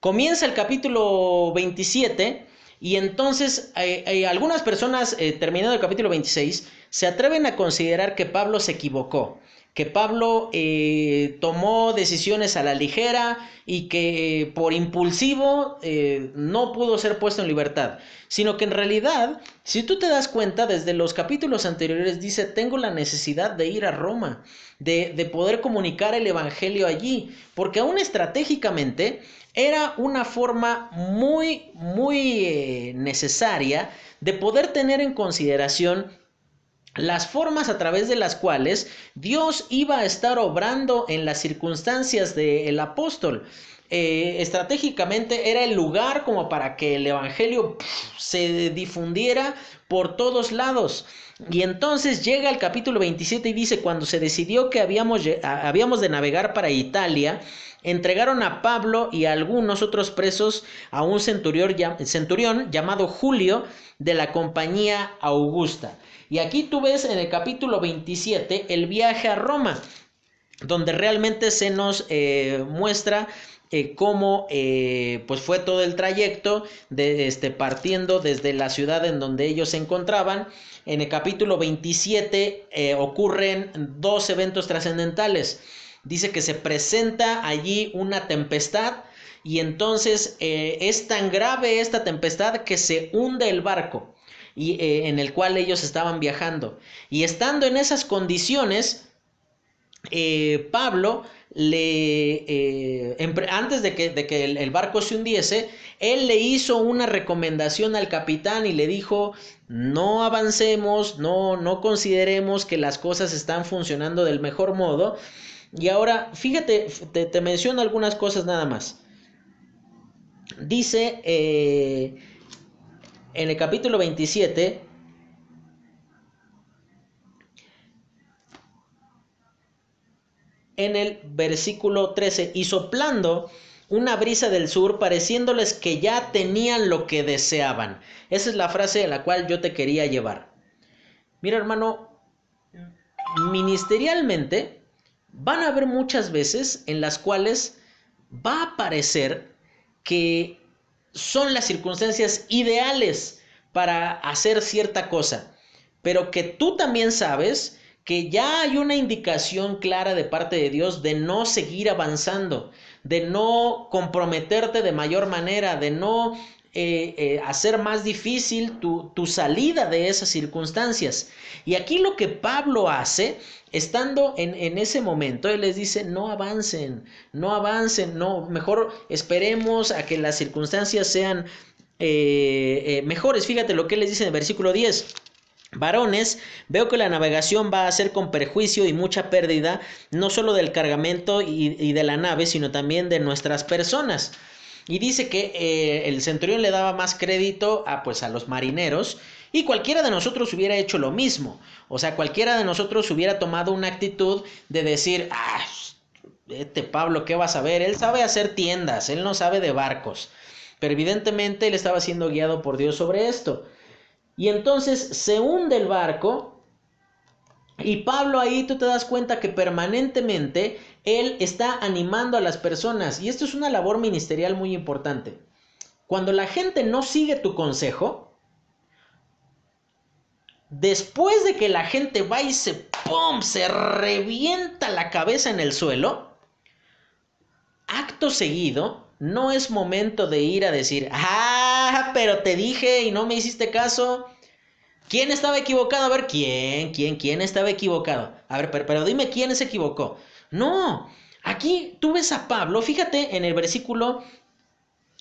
comienza el capítulo 27 y entonces eh, eh, algunas personas, terminando el capítulo 26, se atreven a considerar que Pablo se equivocó que Pablo eh, tomó decisiones a la ligera y que eh, por impulsivo eh, no pudo ser puesto en libertad, sino que en realidad, si tú te das cuenta, desde los capítulos anteriores dice, tengo la necesidad de ir a Roma, de, de poder comunicar el Evangelio allí, porque aún estratégicamente era una forma muy, muy necesaria de poder tener en consideración las formas a través de las cuales Dios iba a estar obrando en las circunstancias del apóstol. Eh, estratégicamente era el lugar como para que el Evangelio se difundiera por todos lados. Y entonces llega el capítulo 27 y dice, cuando se decidió que habíamos, habíamos de navegar para Italia, entregaron a Pablo y a algunos otros presos a un centurión, llamado Julio de la compañía Augusta. Y aquí tú ves en el capítulo 27 el viaje a Roma, donde realmente se nos eh, muestra eh, cómo eh, pues fue todo el trayecto de, este, partiendo desde la ciudad en donde ellos se encontraban. En el capítulo 27 ocurren dos eventos trascendentales. Dice que se presenta allí una tempestad y entonces es tan grave esta tempestad que se hunde el barco y, eh, en el cual ellos estaban viajando. Y estando en esas condiciones, eh, Pablo le eh, antes de que, de que el, barco se hundiese, él le hizo una recomendación al capitán y le dijo no avancemos, no, no consideremos que las cosas están funcionando del mejor modo. Y ahora, fíjate, te, te menciono algunas cosas nada más. Dice en el capítulo 27, en el versículo 13, y soplando una brisa del sur, pareciéndoles que ya tenían lo que deseaban. Esa es la frase a la cual yo te quería llevar. Mira, hermano, ministerialmente van a haber muchas veces en las cuales va a parecer que son las circunstancias ideales para hacer cierta cosa, pero que tú también sabes que ya hay una indicación clara de parte de Dios de no seguir avanzando, de no comprometerte de mayor manera, de no eh, eh, hacer más difícil tu, tu salida de esas circunstancias. Y aquí lo que Pablo hace, estando en, en, ese momento, él les dice, no avancen, no avancen, no, mejor esperemos a que las circunstancias sean eh, mejores. Fíjate lo que les dice en el versículo 10. Varones, veo que la navegación va a ser con perjuicio y mucha pérdida, no solo del cargamento y, de la nave, sino también de nuestras personas. y dice que eh, el centurión le daba más crédito a, pues, a los marineros y cualquiera de nosotros hubiera hecho lo mismo. O sea, cualquiera de nosotros hubiera tomado una actitud de decir, ah, este Pablo, ¿qué vas a ver? Él sabe hacer tiendas, él no sabe de barcos. Pero evidentemente él estaba siendo guiado por Dios sobre esto. Y entonces se hunde el barco y Pablo ahí tú te das cuenta que permanentemente él está animando a las personas. Y esto es una labor ministerial muy importante. Cuando la gente no sigue tu consejo, después de que la gente va y se ¡pum! se revienta la cabeza en el suelo, acto seguido, no es momento de ir a decir, ah, pero te dije y no me hiciste caso. ¿Quién estaba equivocado? A ver, ¿quién? ¿Quién? ¿Quién estaba equivocado? A ver, pero, dime quién se equivocó. No, aquí tú ves a Pablo, fíjate en el versículo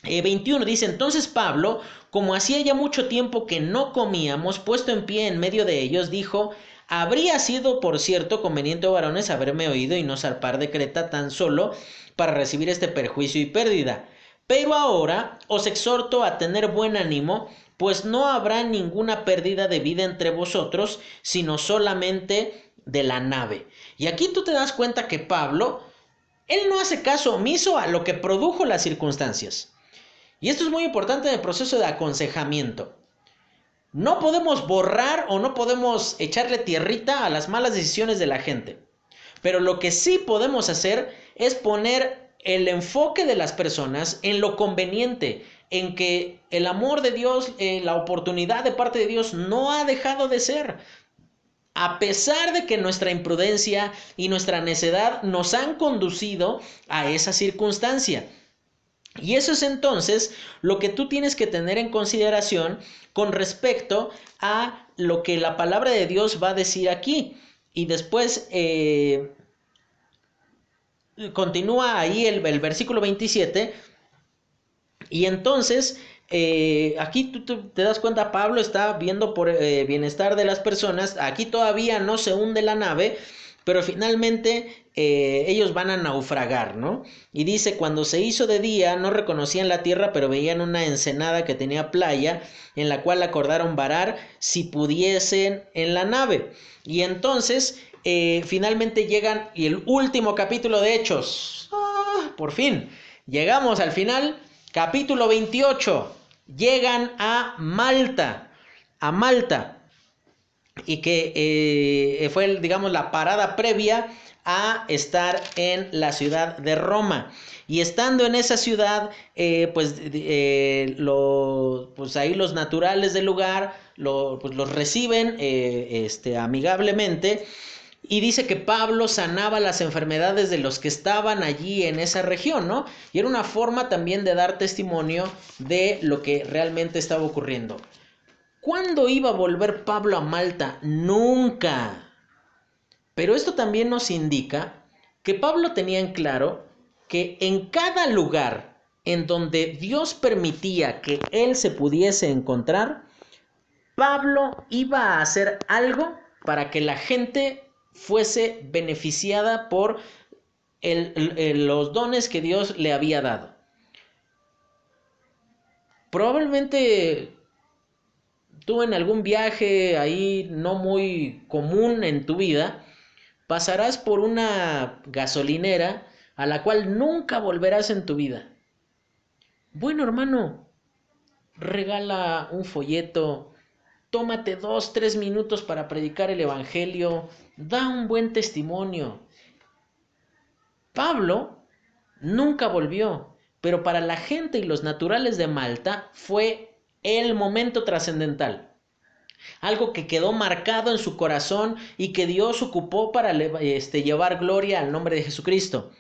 21 eh, dice, entonces Pablo, como hacía ya mucho tiempo que no comíamos, puesto en pie en medio de ellos, dijo, habría sido, por cierto, conveniente, varones, haberme oído y no zarpar de Creta tan solo para recibir este perjuicio y pérdida. Pero ahora os exhorto a tener buen ánimo, pues no habrá ninguna pérdida de vida entre vosotros, sino solamente de la nave. Y aquí tú te das cuenta que Pablo, él no hace caso omiso a lo que produjo las circunstancias. Y esto es muy importante en el proceso de aconsejamiento. No podemos borrar o no podemos echarle tierrita a las malas decisiones de la gente. Pero lo que sí podemos hacer es poner el enfoque de las personas en lo conveniente, en que el amor de Dios, eh, la oportunidad de parte de Dios no ha dejado de ser. A pesar de que nuestra imprudencia y nuestra necedad nos han conducido a esa circunstancia. Y eso es entonces lo que tú tienes que tener en consideración con respecto a lo que la palabra de Dios va a decir aquí. Y después eh, continúa ahí el, versículo 27. Y entonces, eh, aquí tú, te das cuenta, Pablo está viendo por eh, bienestar de las personas. Aquí todavía no se hunde la nave, pero finalmente eh, ellos van a naufragar, ¿no? Y dice, cuando se hizo de día, no reconocían la tierra, pero veían una ensenada que tenía playa, en la cual acordaron varar si pudiesen en la nave. Y entonces eh, finalmente llegan y el último capítulo de Hechos. Ah, por fin, llegamos al final, capítulo 28. Llegan a Malta, a Malta, y que eh, fue, digamos, la parada previa a estar en la ciudad de Roma. Y estando en esa ciudad, eh, pues, pues ahí los naturales del lugar pues, los reciben este, amigablemente y dice que Pablo sanaba las enfermedades de los que estaban allí en esa región, ¿no? Y era una forma también de dar testimonio de lo que realmente estaba ocurriendo. ¿Cuándo iba a volver Pablo a Malta? Nunca. Pero esto también nos indica que Pablo tenía en claro que en cada lugar en donde Dios permitía que él se pudiese encontrar, Pablo iba a hacer algo para que la gente fuese beneficiada por los dones que Dios le había dado. Probablemente tú en algún viaje ahí no muy común en tu vida, pasarás por una gasolinera a la cual nunca volverás en tu vida. Bueno, hermano, regala un folleto, tómate dos, tres minutos para predicar el Evangelio, da un buen testimonio. Pablo nunca volvió, pero para la gente y los naturales de Malta fue el momento trascendental. Algo que quedó marcado en su corazón y que Dios ocupó para este, llevar gloria al nombre de Jesucristo.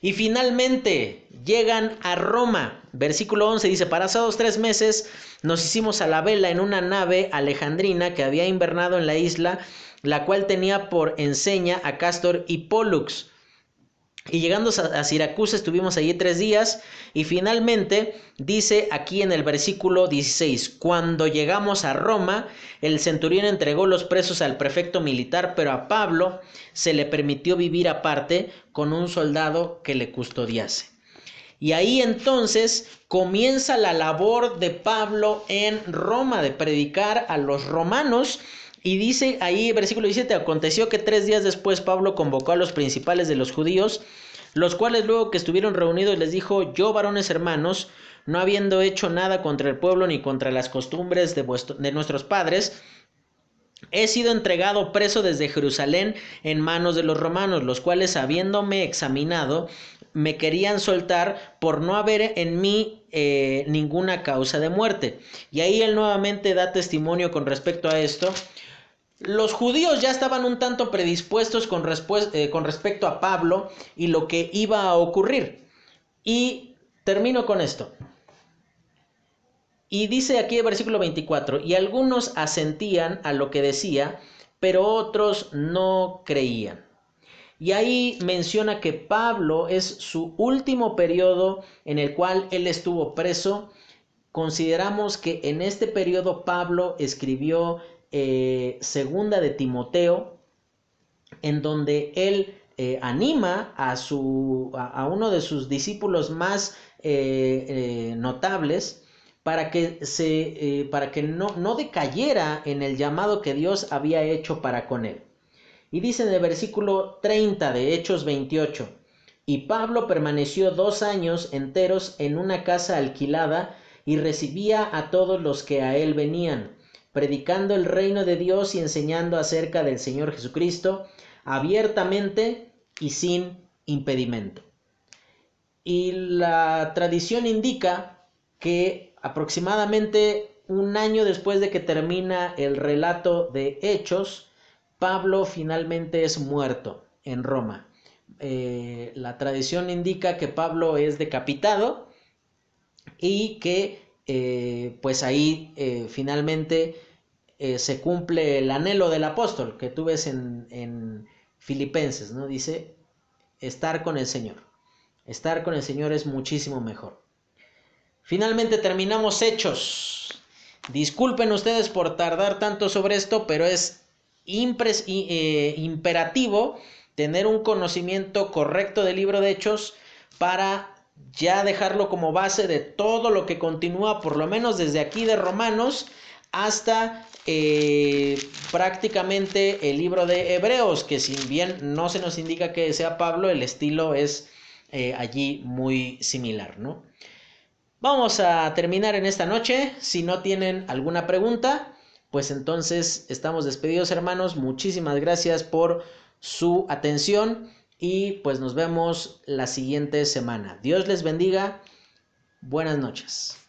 Y finalmente llegan a Roma. Versículo 11 dice, pasados tres meses nos hicimos a la vela en una nave alejandrina que había invernado en la isla, la cual tenía por enseña a Castor y Pollux. Y llegando a Siracusa estuvimos allí tres días y finalmente dice aquí en el versículo 16, cuando llegamos a Roma, el centurión entregó los presos al prefecto militar, pero a Pablo se le permitió vivir aparte con un soldado que le custodiase. Y ahí entonces comienza la labor de Pablo en Roma, de predicar a los romanos. Y dice ahí, versículo 17, aconteció que tres días después Pablo convocó a los principales de los judíos, los cuales luego que estuvieron reunidos les dijo, yo varones hermanos, no habiendo hecho nada contra el pueblo ni contra las costumbres de, nuestros padres, He sido entregado preso desde Jerusalén en manos de los romanos, los cuales habiéndome examinado, me querían soltar por no haber en mí eh, ninguna causa de muerte. Y ahí él nuevamente da testimonio con respecto a esto. Los judíos ya estaban un tanto predispuestos con, eh, con respecto a Pablo y lo que iba a ocurrir. Y termino con esto. Y dice aquí el versículo 24, y algunos asentían a lo que decía, pero otros no creían. Y ahí menciona que Pablo es su último periodo en el cual él estuvo preso. Consideramos que en este periodo Pablo escribió eh, segunda de Timoteo, en donde él eh, anima a, su, a, uno de sus discípulos más eh, notables, para que, se, para que no, no decayera en el llamado que Dios había hecho para con él. Y dice en el versículo 30 de Hechos 28, y Pablo permaneció dos años enteros en una casa alquilada y recibía a todos los que a él venían, predicando el reino de Dios y enseñando acerca del Señor Jesucristo abiertamente y sin impedimento. Y la tradición indica que Aproximadamente un año después de que termina el relato de Hechos, Pablo finalmente es muerto en Roma. Eh, la tradición indica que Pablo es decapitado y que eh, pues ahí eh, finalmente se cumple el anhelo del apóstol que tú ves en, en Filipenses, ¿no? Dice, estar con el Señor. Estar con el Señor es muchísimo mejor. Finalmente terminamos hechos. Disculpen ustedes por tardar tanto sobre esto, pero es eh, imperativo tener un conocimiento correcto del libro de hechos para ya dejarlo como base de todo lo que continúa, por lo menos desde aquí de Romanos hasta eh, prácticamente el libro de Hebreos, que si bien no se nos indica que sea Pablo, el estilo es eh, allí muy similar, ¿no? Vamos a terminar en esta noche. Si no tienen alguna pregunta, pues entonces estamos despedidos hermanos. Muchísimas gracias por su atención y pues nos vemos la siguiente semana. Dios les bendiga. Buenas noches.